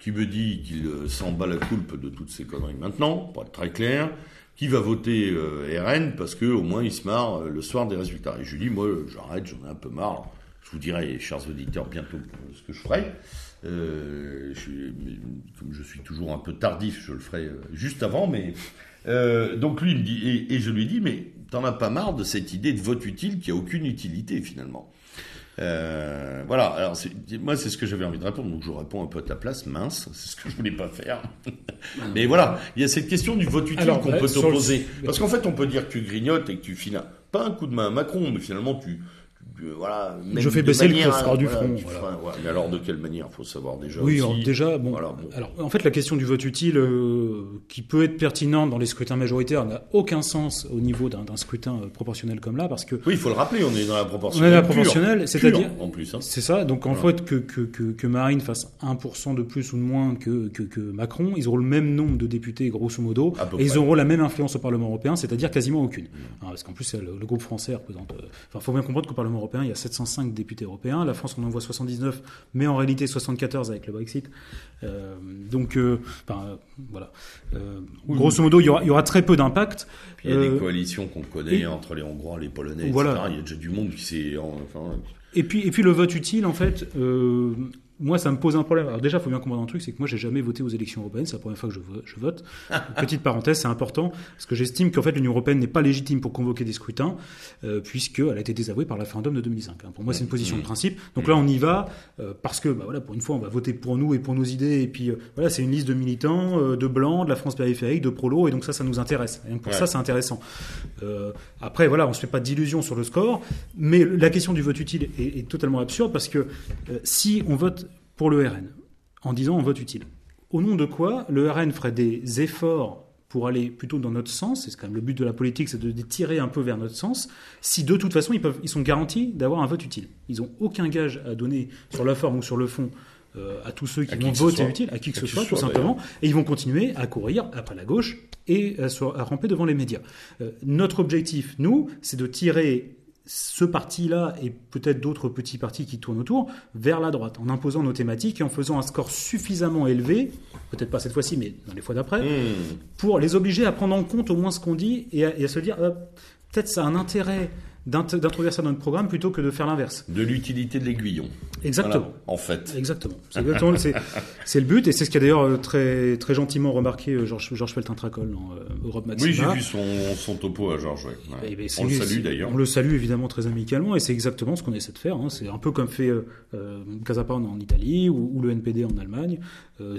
qui me dit qu'il euh, s'en bat la culpe de toutes ces conneries maintenant, pour être très clair, qui va voter RN parce que au moins il se marre le soir des résultats. Et je lui dis, moi, j'arrête, j'en ai un peu marre. Je vous dirai, chers auditeurs, bientôt ce que je ferai. Euh, comme je suis toujours un peu tardif, je le ferai euh, juste avant, mais euh, donc lui il me dit et, je lui dis mais t'en as pas marre de cette idée de vote utile qui a aucune utilité finalement? voilà, alors moi c'est ce que j'avais envie de répondre, donc je réponds un peu à ta place, mince, c'est ce que je voulais pas faire. mais voilà, il y a cette question du vote utile qu'on peut t'opposer. Parce qu'en fait on peut dire que tu grignotes et que tu finis pas un coup de main à Macron, mais finalement tu voilà. je fais baisser le score du front. Mais alors de quelle manière Il faut savoir déjà. Oui, déjà, bon, Alors, en fait, la question du vote utile, euh, qui peut être pertinente dans les scrutins majoritaires, n'a aucun sens au niveau d'un scrutin euh, proportionnel comme là, parce que. Oui, il faut le rappeler, on est dans la proportionnelle. On est dans la proportionnelle, c'est-à-dire. En plus. Hein. C'est ça. Donc en fait, que, que, que, Marine fasse 1% de plus ou de moins que, que, Macron, ils auront le même nombre de députés, grosso modo, et ils auront la même influence au Parlement européen, c'est-à-dire quasiment aucune. Hein, parce qu'en plus, le, groupe français représente. Euh, enfin, faut bien comprendre qu'au Parlement européen il y a 705 députés européens. La France, on en voit 79, mais en réalité 74 avec le Brexit. Euh, donc, euh, voilà. Euh, grosso modo, il y, aura, il y aura très peu d'impact. Il y a des coalitions qu'on connaît entre les Hongrois, les Polonais, etc. Il y a déjà du monde qui s'est. Enfin, et puis, et puis le vote utile, en fait moi, ça me pose un problème. Alors déjà, il faut bien comprendre un truc, c'est que moi, j'ai jamais voté aux élections européennes. C'est la première fois que je, je vote. Petite parenthèse, c'est important parce que j'estime qu'en fait, l'Union européenne n'est pas légitime pour convoquer des scrutins, euh, puisqu'elle a été désavouée par le référendum de 2005. Hein. Pour moi, c'est une position de principe. Donc là, on y va euh, parce que, bah, voilà, pour une fois, on va voter pour nous et pour nos idées. Et puis, euh, voilà, c'est une liste de militants, euh, de blancs, de la France périphérique, de prolo, et donc ça, ça nous intéresse. Et donc pour ça, c'est intéressant. Après, voilà, on se fait pas d'illusions sur le score, mais la question du vote utile est, est totalement absurde parce que si on vote pour le RN, en disant on vote utile. Au nom de quoi le RN ferait des efforts pour aller plutôt dans notre sens, c'est quand même le but de la politique, c'est de les tirer un peu vers notre sens, si de toute façon ils, peuvent, ils sont garantis d'avoir un vote utile. Ils n'ont aucun gage à donner sur la forme ou sur le fond euh, à tous ceux qui À vont qui voter utile, à qui que À ce qui soit, tout soit, simplement, et ils vont continuer à courir après la gauche et à ramper devant les médias. Euh, notre objectif, nous, c'est de tirer ce parti-là et peut-être d'autres petits partis qui tournent autour vers la droite, en imposant nos thématiques et en faisant un score suffisamment élevé, peut-être pas cette fois-ci, mais dans les fois d'après, Mmh. pour les obliger à prendre en compte au moins ce qu'on dit et à, et à se dire euh, peut-être ça a un intérêt d'introduire ça dans notre programme plutôt que de faire l'inverse. De l'utilité de l'aiguillon. Exactement. Voilà, en fait. Exactement. C'est le but et c'est ce qu'a d'ailleurs euh, très, très gentiment remarqué euh, Georges Georges Feltin-Tracol dans euh, Europe Maxima. Oui, j'ai vu son, son topo à Georges. ouais. Ouais. Eh ben, On le salue d'ailleurs. On le salue évidemment très amicalement et c'est exactement ce qu'on essaie de faire. hein. C'est un peu comme fait euh, euh, Casa Pound en Italie ou, ou le NPD en Allemagne. Euh,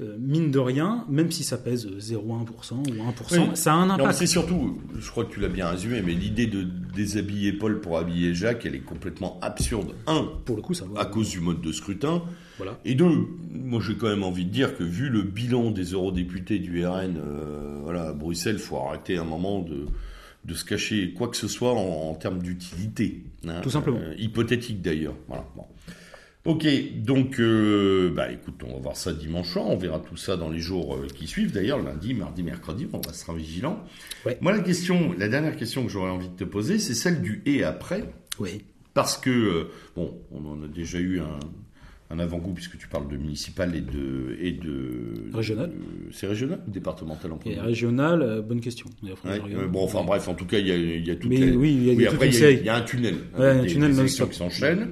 euh, mine de rien, même si ça pèse 0,1% ou 1%, Oui. ça a un impact. c'est surtout, je crois que tu l'as bien résumé, mais l'idée de déshabiller Paul pour habiller Jacques, elle est complètement absurde. Un, Pour le coup, ça va. à cause du mode de scrutin, Voilà. et deux, moi j'ai quand même envie de dire que vu le bilan des eurodéputés du RN, euh, voilà, à Bruxelles, faut arrêter un moment de, de se cacher quoi que ce soit en, en termes d'utilité. hein. Tout simplement. Euh, hypothétique d'ailleurs. Voilà. bon. Ok, donc, euh, bah écoute, on va voir ça dimanche soir, on verra tout ça dans les jours euh, qui suivent. D'ailleurs, lundi, mardi, mercredi, on restera vigilant. Ouais. Moi, la question, la dernière question que j'aurais envie de te poser, c'est celle du et après. Oui. Parce que, euh, bon, on en a déjà eu un, un avant-goût puisque tu parles de municipal et de. Et de Régional. C'est régional ou départemental en premier? Régional, bonne question. Ouais, euh, bon, enfin bref, en tout cas, il y a, il y a toutes Mais les- oui, il y a- toute après, il y a, série. il y a un tunnel. Ouais, avec un des- tunnel des non-stop. élections qui s'enchaînent.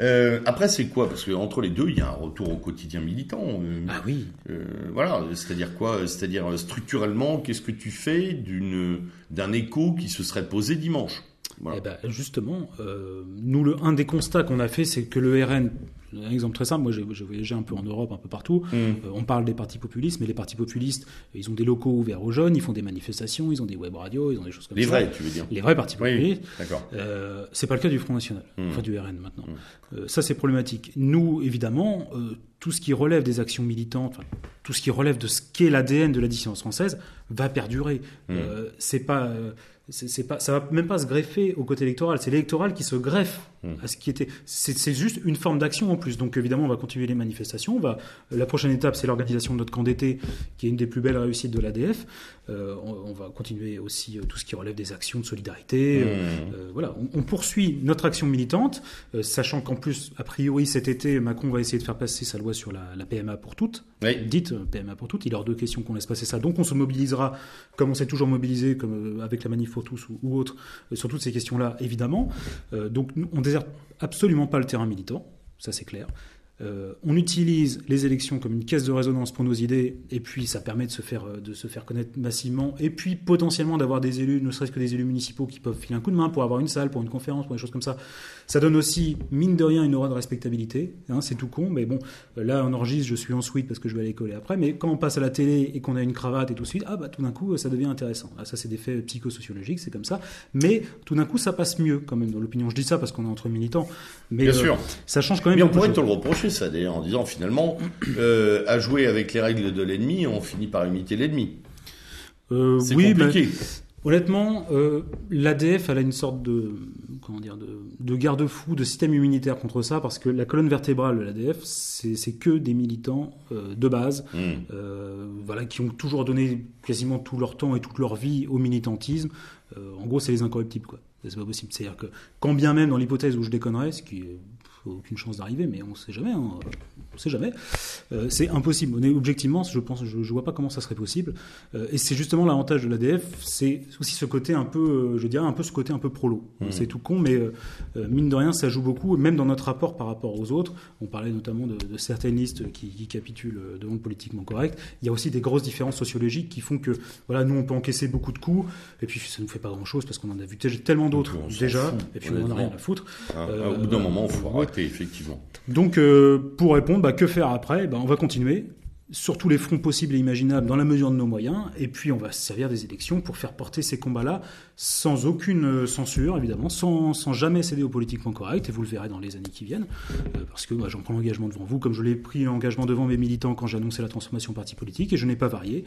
Euh, après, c'est quoi? Parce que entre les deux, il y a un retour au quotidien militant. euh, Ah oui. euh, voilà, c'est-à-dire quoi? C'est-à-dire structurellement, qu'est-ce que tu fais d'une d'un écho qui se serait posé dimanche? Voilà. Eh ben, justement, nous, le, un des constats qu'on a fait, c'est que le RN, un exemple très simple, moi j'ai voyagé un peu en Europe, un peu partout, Mm. Euh, on parle des partis populistes, mais les partis populistes, ils ont des locaux ouverts aux jeunes, ils font des manifestations, ils ont des web radios, ils ont des choses comme Les ça. vrais, tu veux dire Les vrais partis Oui, populistes. d'accord. Euh, c'est pas le cas du Front National, Mm. enfin du RN maintenant. Euh, ça c'est problématique. Nous, évidemment, tout ce qui relève des actions militantes, enfin, tout ce qui relève de ce qu'est l'ADN de la dissidence française, va perdurer. Mm. C'est pas, c'est pas, ça va même pas se greffer au côté électoral. C'est l'électoral qui se greffe Mm. à ce qui était. C'est juste une forme d'action en plus. Donc évidemment, on va continuer les manifestations. On va, la prochaine étape, c'est l'organisation de notre camp d'été, qui est une des plus belles réussites de l'ADF. Euh, on, on va continuer aussi euh, tout ce qui relève des actions de solidarité. Euh, Mmh. euh, voilà, on, on poursuit notre action militante, euh, sachant qu'en plus, a priori, cet été, Macron va essayer de faire passer sa loi sur la, la PMA pour toutes. Oui. Dite euh, PMA pour toutes. Il est hors de question qu'on laisse passer ça. Donc on se mobilisera, comme on s'est toujours mobilisé, comme avec la manif tous ou, ou autre, euh, sur toutes ces questions-là, évidemment. Euh, donc on déserte absolument pas le terrain militant, ça c'est clair. Euh, on utilise les élections comme une caisse de résonance pour nos idées, et puis ça permet de se faire, de se faire connaître massivement, et puis potentiellement d'avoir des élus, ne serait-ce que des élus municipaux qui peuvent filer un coup de main pour avoir une salle, pour une conférence, pour des choses comme ça. Ça donne aussi, mine de rien, une aura de respectabilité. Hein, c'est tout con, mais bon, euh, là on enregistre, je suis en suite parce que je vais l'école et après, mais quand on passe à la télé et qu'on a une cravate et tout de suite, ah bah tout d'un coup ça devient intéressant. Ah, ça c'est des faits psychosociologiques, c'est comme ça. Mais tout d'un coup ça passe mieux quand même dans l'opinion. Je dis ça parce qu'on est entre militants, mais Bien euh, sûr. ça change quand même. Mais on pourrait te le reprocher, ça, d'ailleurs, en disant finalement, euh, à jouer avec les règles de l'ennemi, on finit par imiter l'ennemi. Euh, oui, mais compliqué. honnêtement, euh, l'ADF, elle a une sorte de comment dire de, de garde-fou, de système immunitaire contre ça, parce que la colonne vertébrale de l'ADF, c'est c'est que des militants euh, de base, Mmh. euh, voilà, qui ont toujours donné quasiment tout leur temps et toute leur vie au militantisme. Euh, en gros, c'est les incorruptibles, quoi. C'est pas possible. C'est-à-dire que, quand bien même dans l'hypothèse où je déconnerais, ce qui est aucune chance d'arriver, mais on ne sait jamais. Hein. On sait jamais. Euh, c'est impossible. objectivement, je pense, je, je vois pas comment ça serait possible. Euh, et c'est justement l'avantage de l'ADF, c'est aussi ce côté un peu, je dirais un peu ce côté un peu prolo. Mmh. C'est tout con, mais mine de rien, ça joue beaucoup. Même dans notre rapport par rapport aux autres, on parlait notamment de, certaines listes qui, qui, capitulent devant le politiquement correct. Il y a aussi des grosses différences sociologiques qui font que, voilà, nous on peut encaisser beaucoup de coups, et puis ça nous fait pas grand chose parce qu'on en a vu tellement d'autres déjà, et puis on en a rien à foutre. Ah, au bout d'un moment, il faut arrêter, Donc, euh, pour répondre, bah, que faire après? Bah, On va continuer sur tous les fronts possibles et imaginables dans la mesure de nos moyens, et puis on va se servir des élections pour faire porter ces combats-là sans aucune euh, censure, évidemment, sans, jamais céder aux politiquement correct, et vous le verrez dans les années qui viennent, euh, parce que moi j'en prends l'engagement devant vous, comme je l'ai pris l'engagement devant mes militants quand j'ai annoncé la transformation parti politique, et je n'ai pas varié.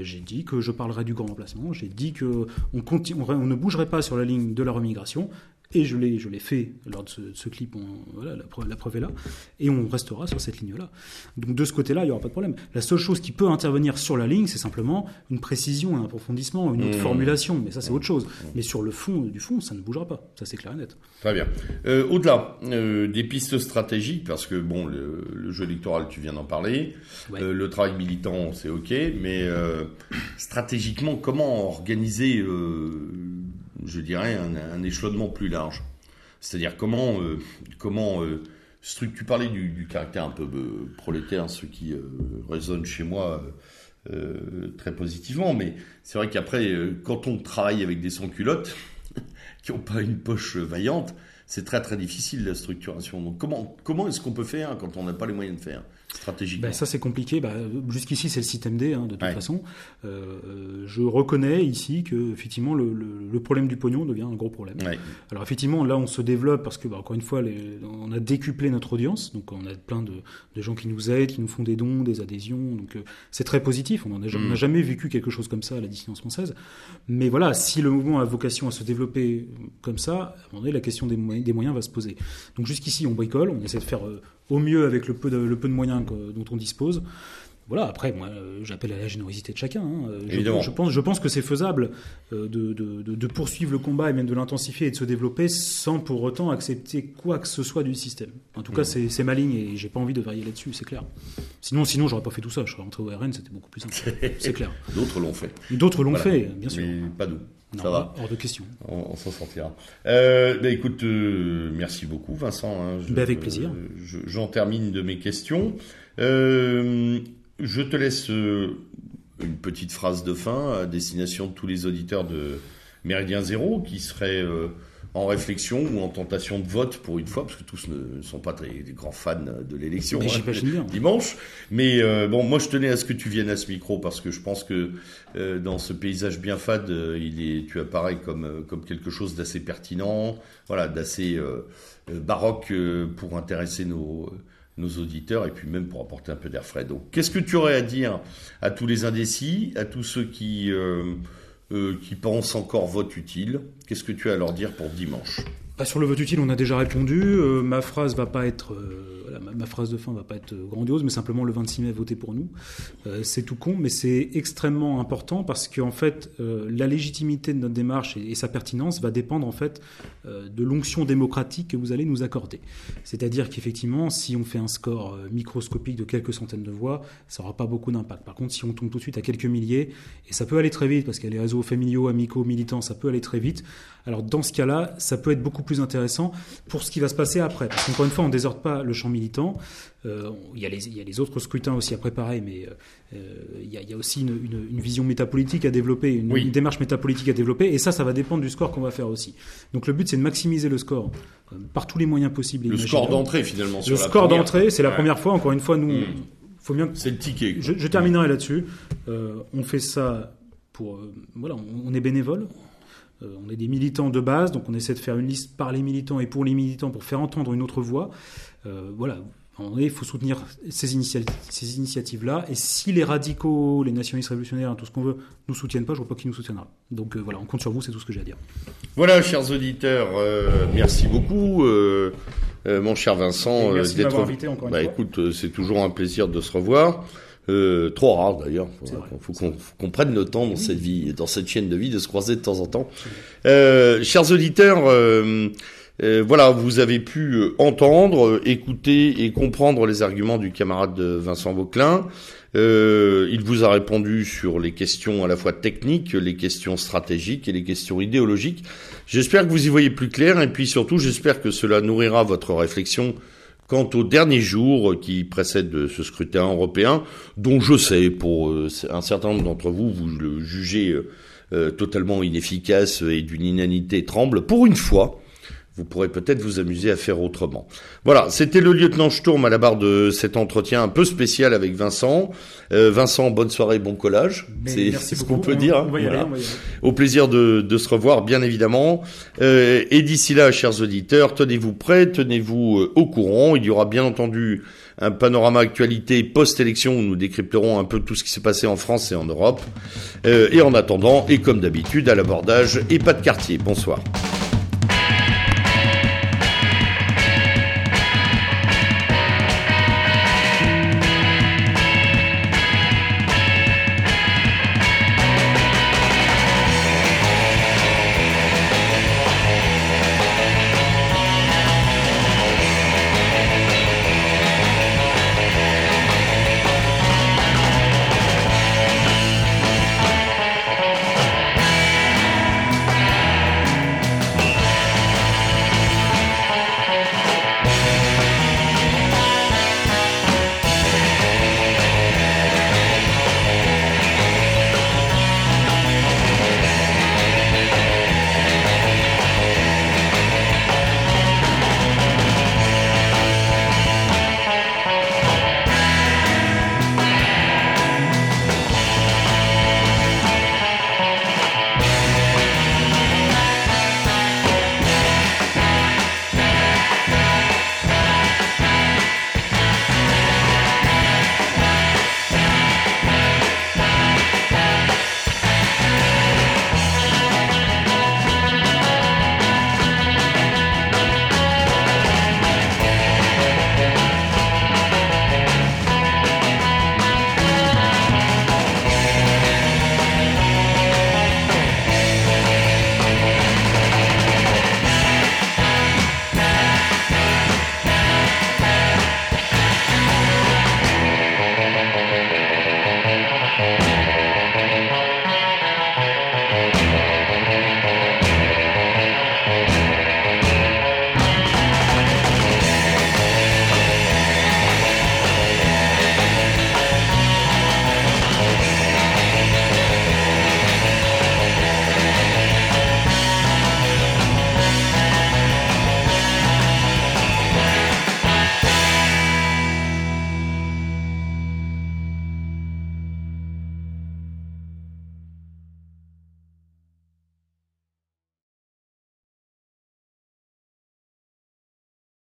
j'ai dit que je parlerai du grand remplacement, j'ai dit qu'on on, on ne bougerait pas sur la ligne de la remigration, et je l'ai, je l'ai fait lors de ce, clip, voilà, la preuve, la preuve, est là, et on restera sur cette ligne-là. Donc de ce côté-là, il n'y aura pas de problème. La seule chose qui peut intervenir sur la ligne, c'est simplement une précision, un approfondissement, une autre mmh. formulation, mais ça c'est autre chose. Mais sur le fond du fond, ça ne bougera pas, ça c'est clair et net. Très bien. Euh, au-delà euh, des pistes stratégiques, parce que bon, le, jeu électoral, tu viens d'en parler, euh, le travail militant, c'est ok, mais stratégiquement, comment organiser je dirais, un, échelonnement plus large. C'est-à-dire comment, euh, comment euh, tu parlais du, caractère un peu euh, prolétaire, ce qui résonne chez moi très positivement, mais c'est vrai qu'après, quand on travaille avec des sans-culottes, qui n'ont pas une poche vaillante, c'est très très difficile la structuration. Donc comment, comment est-ce qu'on peut faire quand on n'a pas les moyens de faire? Stratégiquement ben, Ça, c'est compliqué. Ben, Jusqu'ici, c'est le site MD, hein, de toute façon. Euh, je reconnais ici que, effectivement, le, le, problème du pognon devient un gros problème. Alors, effectivement, là, on se développe parce que, ben, encore une fois, les, on a décuplé notre audience. Donc, on a plein de, de, gens qui nous aident, qui nous font des dons, des adhésions. Donc, euh, c'est très positif. On n'a mm. jamais vécu quelque chose comme ça à la dissidence française. Mais voilà, si le mouvement a vocation à se développer comme ça, à un moment donné, la question des moyens, des moyens va se poser. Donc, jusqu'ici, on bricole, on essaie de faire euh, au mieux avec le peu de, le peu de moyens dont on dispose. Voilà, après, moi, euh, j'appelle à la générosité de chacun. Hein. Je, je, pense, je pense que c'est faisable euh, de, de, de, poursuivre le combat et même de l'intensifier et de se développer sans pour autant accepter quoi que ce soit du système. En tout cas, mmh. c'est ma ligne et j'ai pas envie de varier là-dessus, c'est clair. Sinon, sinon, j'aurais pas fait tout ça. Je serais rentré au RN, c'était beaucoup plus simple. c'est clair. D'autres l'ont fait. D'autres l'ont fait, bien sûr. Mais pas nous. Ça va. Hors de question. On, s'en sortira. Euh, bah, écoute, euh, merci beaucoup, Vincent. Hein. Bah, avec plaisir. J'en termine de mes questions. Euh, je te laisse une petite phrase de fin à destination de tous les auditeurs de Méridien Zéro qui seraient en réflexion ou en tentation de vote pour une fois, parce que tous ne sont pas très des grands fans de l'élection hein, dimanche. Mais euh, bon, moi je tenais à ce que tu viennes à ce micro parce que je pense que euh, dans ce paysage bien fade, euh, il est, tu apparais comme comme quelque chose d'assez pertinent, voilà, d'assez baroque pour intéresser nos nos auditeurs et puis même pour apporter un peu d'air frais. Donc, qu'est-ce que tu aurais à dire à tous les indécis, à tous ceux qui euh, qui pensent encore vote utile. Qu'est-ce que tu as à leur dire pour dimanche? Sur le vote utile, on a déjà répondu. Euh, ma phrase va pas être euh, ma, phrase de fin va pas être grandiose, mais simplement le 26 mai, votez pour nous. Euh, c'est tout con, mais c'est extrêmement important parce qu'en fait, euh, la légitimité de notre démarche et, sa pertinence va dépendre en fait euh, de l'onction démocratique que vous allez nous accorder. C'est-à-dire qu'effectivement, si on fait un score microscopique de quelques centaines de voix, ça n'aura pas beaucoup d'impact. Par contre, si on tombe tout de suite à quelques milliers, et ça peut aller très vite parce qu'il y a les réseaux familiaux, amicaux, militants, ça peut aller très vite. Alors dans ce cas-là, ça peut être beaucoup plus intéressant pour ce qui va se passer après. Parce qu'encore une fois, on ne désordre pas le champ Euh, il, y a les, il, y a les, autres scrutins aussi à préparer, mais euh, il, y a, il, y a, aussi une, une, une, vision métapolitique à développer, une, une, démarche métapolitique à développer, et ça, ça va dépendre du score qu'on va faire aussi. Donc le but, c'est de maximiser le score euh, par tous les moyens possibles. le score d'entrée, finalement. le score d'entrée, c'est la première fois. Encore une fois, nous, hmm. faut bien. C'est le ticket. Je, je, terminerai là-dessus. on fait ça pour, voilà, on, on est bénévole. Euh, on est des militants de base, donc on essaie de faire une liste par les militants et pour les militants pour faire entendre une autre voix. Euh, voilà, il faut soutenir ces, ces initiatives-là. Et si les radicaux, les nationalistes révolutionnaires, tout ce qu'on veut, nous soutiennent pas, je ne vois pas qui nous soutiendra. Donc euh, voilà, on compte sur vous, c'est tout ce que j'ai à dire. Voilà, chers auditeurs, merci beaucoup, mon cher Vincent, d'être d'être invité encore une bah, Écoute, c'est toujours un plaisir de se revoir. Euh, trop rare d'ailleurs. Il faut qu'on prenne le temps dans cette vie, dans cette chaîne de vie, de se croiser de temps en temps. Euh, chers auditeurs, euh, voilà, vous avez pu entendre, écouter et comprendre les arguments du camarade Vincent. Euh, il vous a répondu sur les questions à la fois techniques, les questions stratégiques et les questions idéologiques. J'espère que vous y voyez plus clair et puis surtout j'espère que cela nourrira votre réflexion quant aux derniers jours qui précèdent ce scrutin européen, dont je sais, pour euh, un certain nombre d'entre vous, vous le jugez euh, totalement inefficace et d'une inanité tremble. Pour une fois, vous pourrez peut-être vous amuser à faire autrement. Voilà, c'était le lieutenant Sturm à la barre de cet entretien un peu spécial avec Vincent. Euh, Vincent, bonne soirée, bon collage. C'est ce qu'on peut dire. Au plaisir de, se revoir, bien évidemment. Euh, et d'ici là, chers auditeurs, tenez-vous prêts, tenez-vous euh, au courant. Il y aura bien entendu un panorama actualité post-élection où nous décrypterons un peu tout ce qui s'est passé en France et en Europe. et en attendant, et comme d'habitude, à l'abordage et pas de quartier. Bonsoir.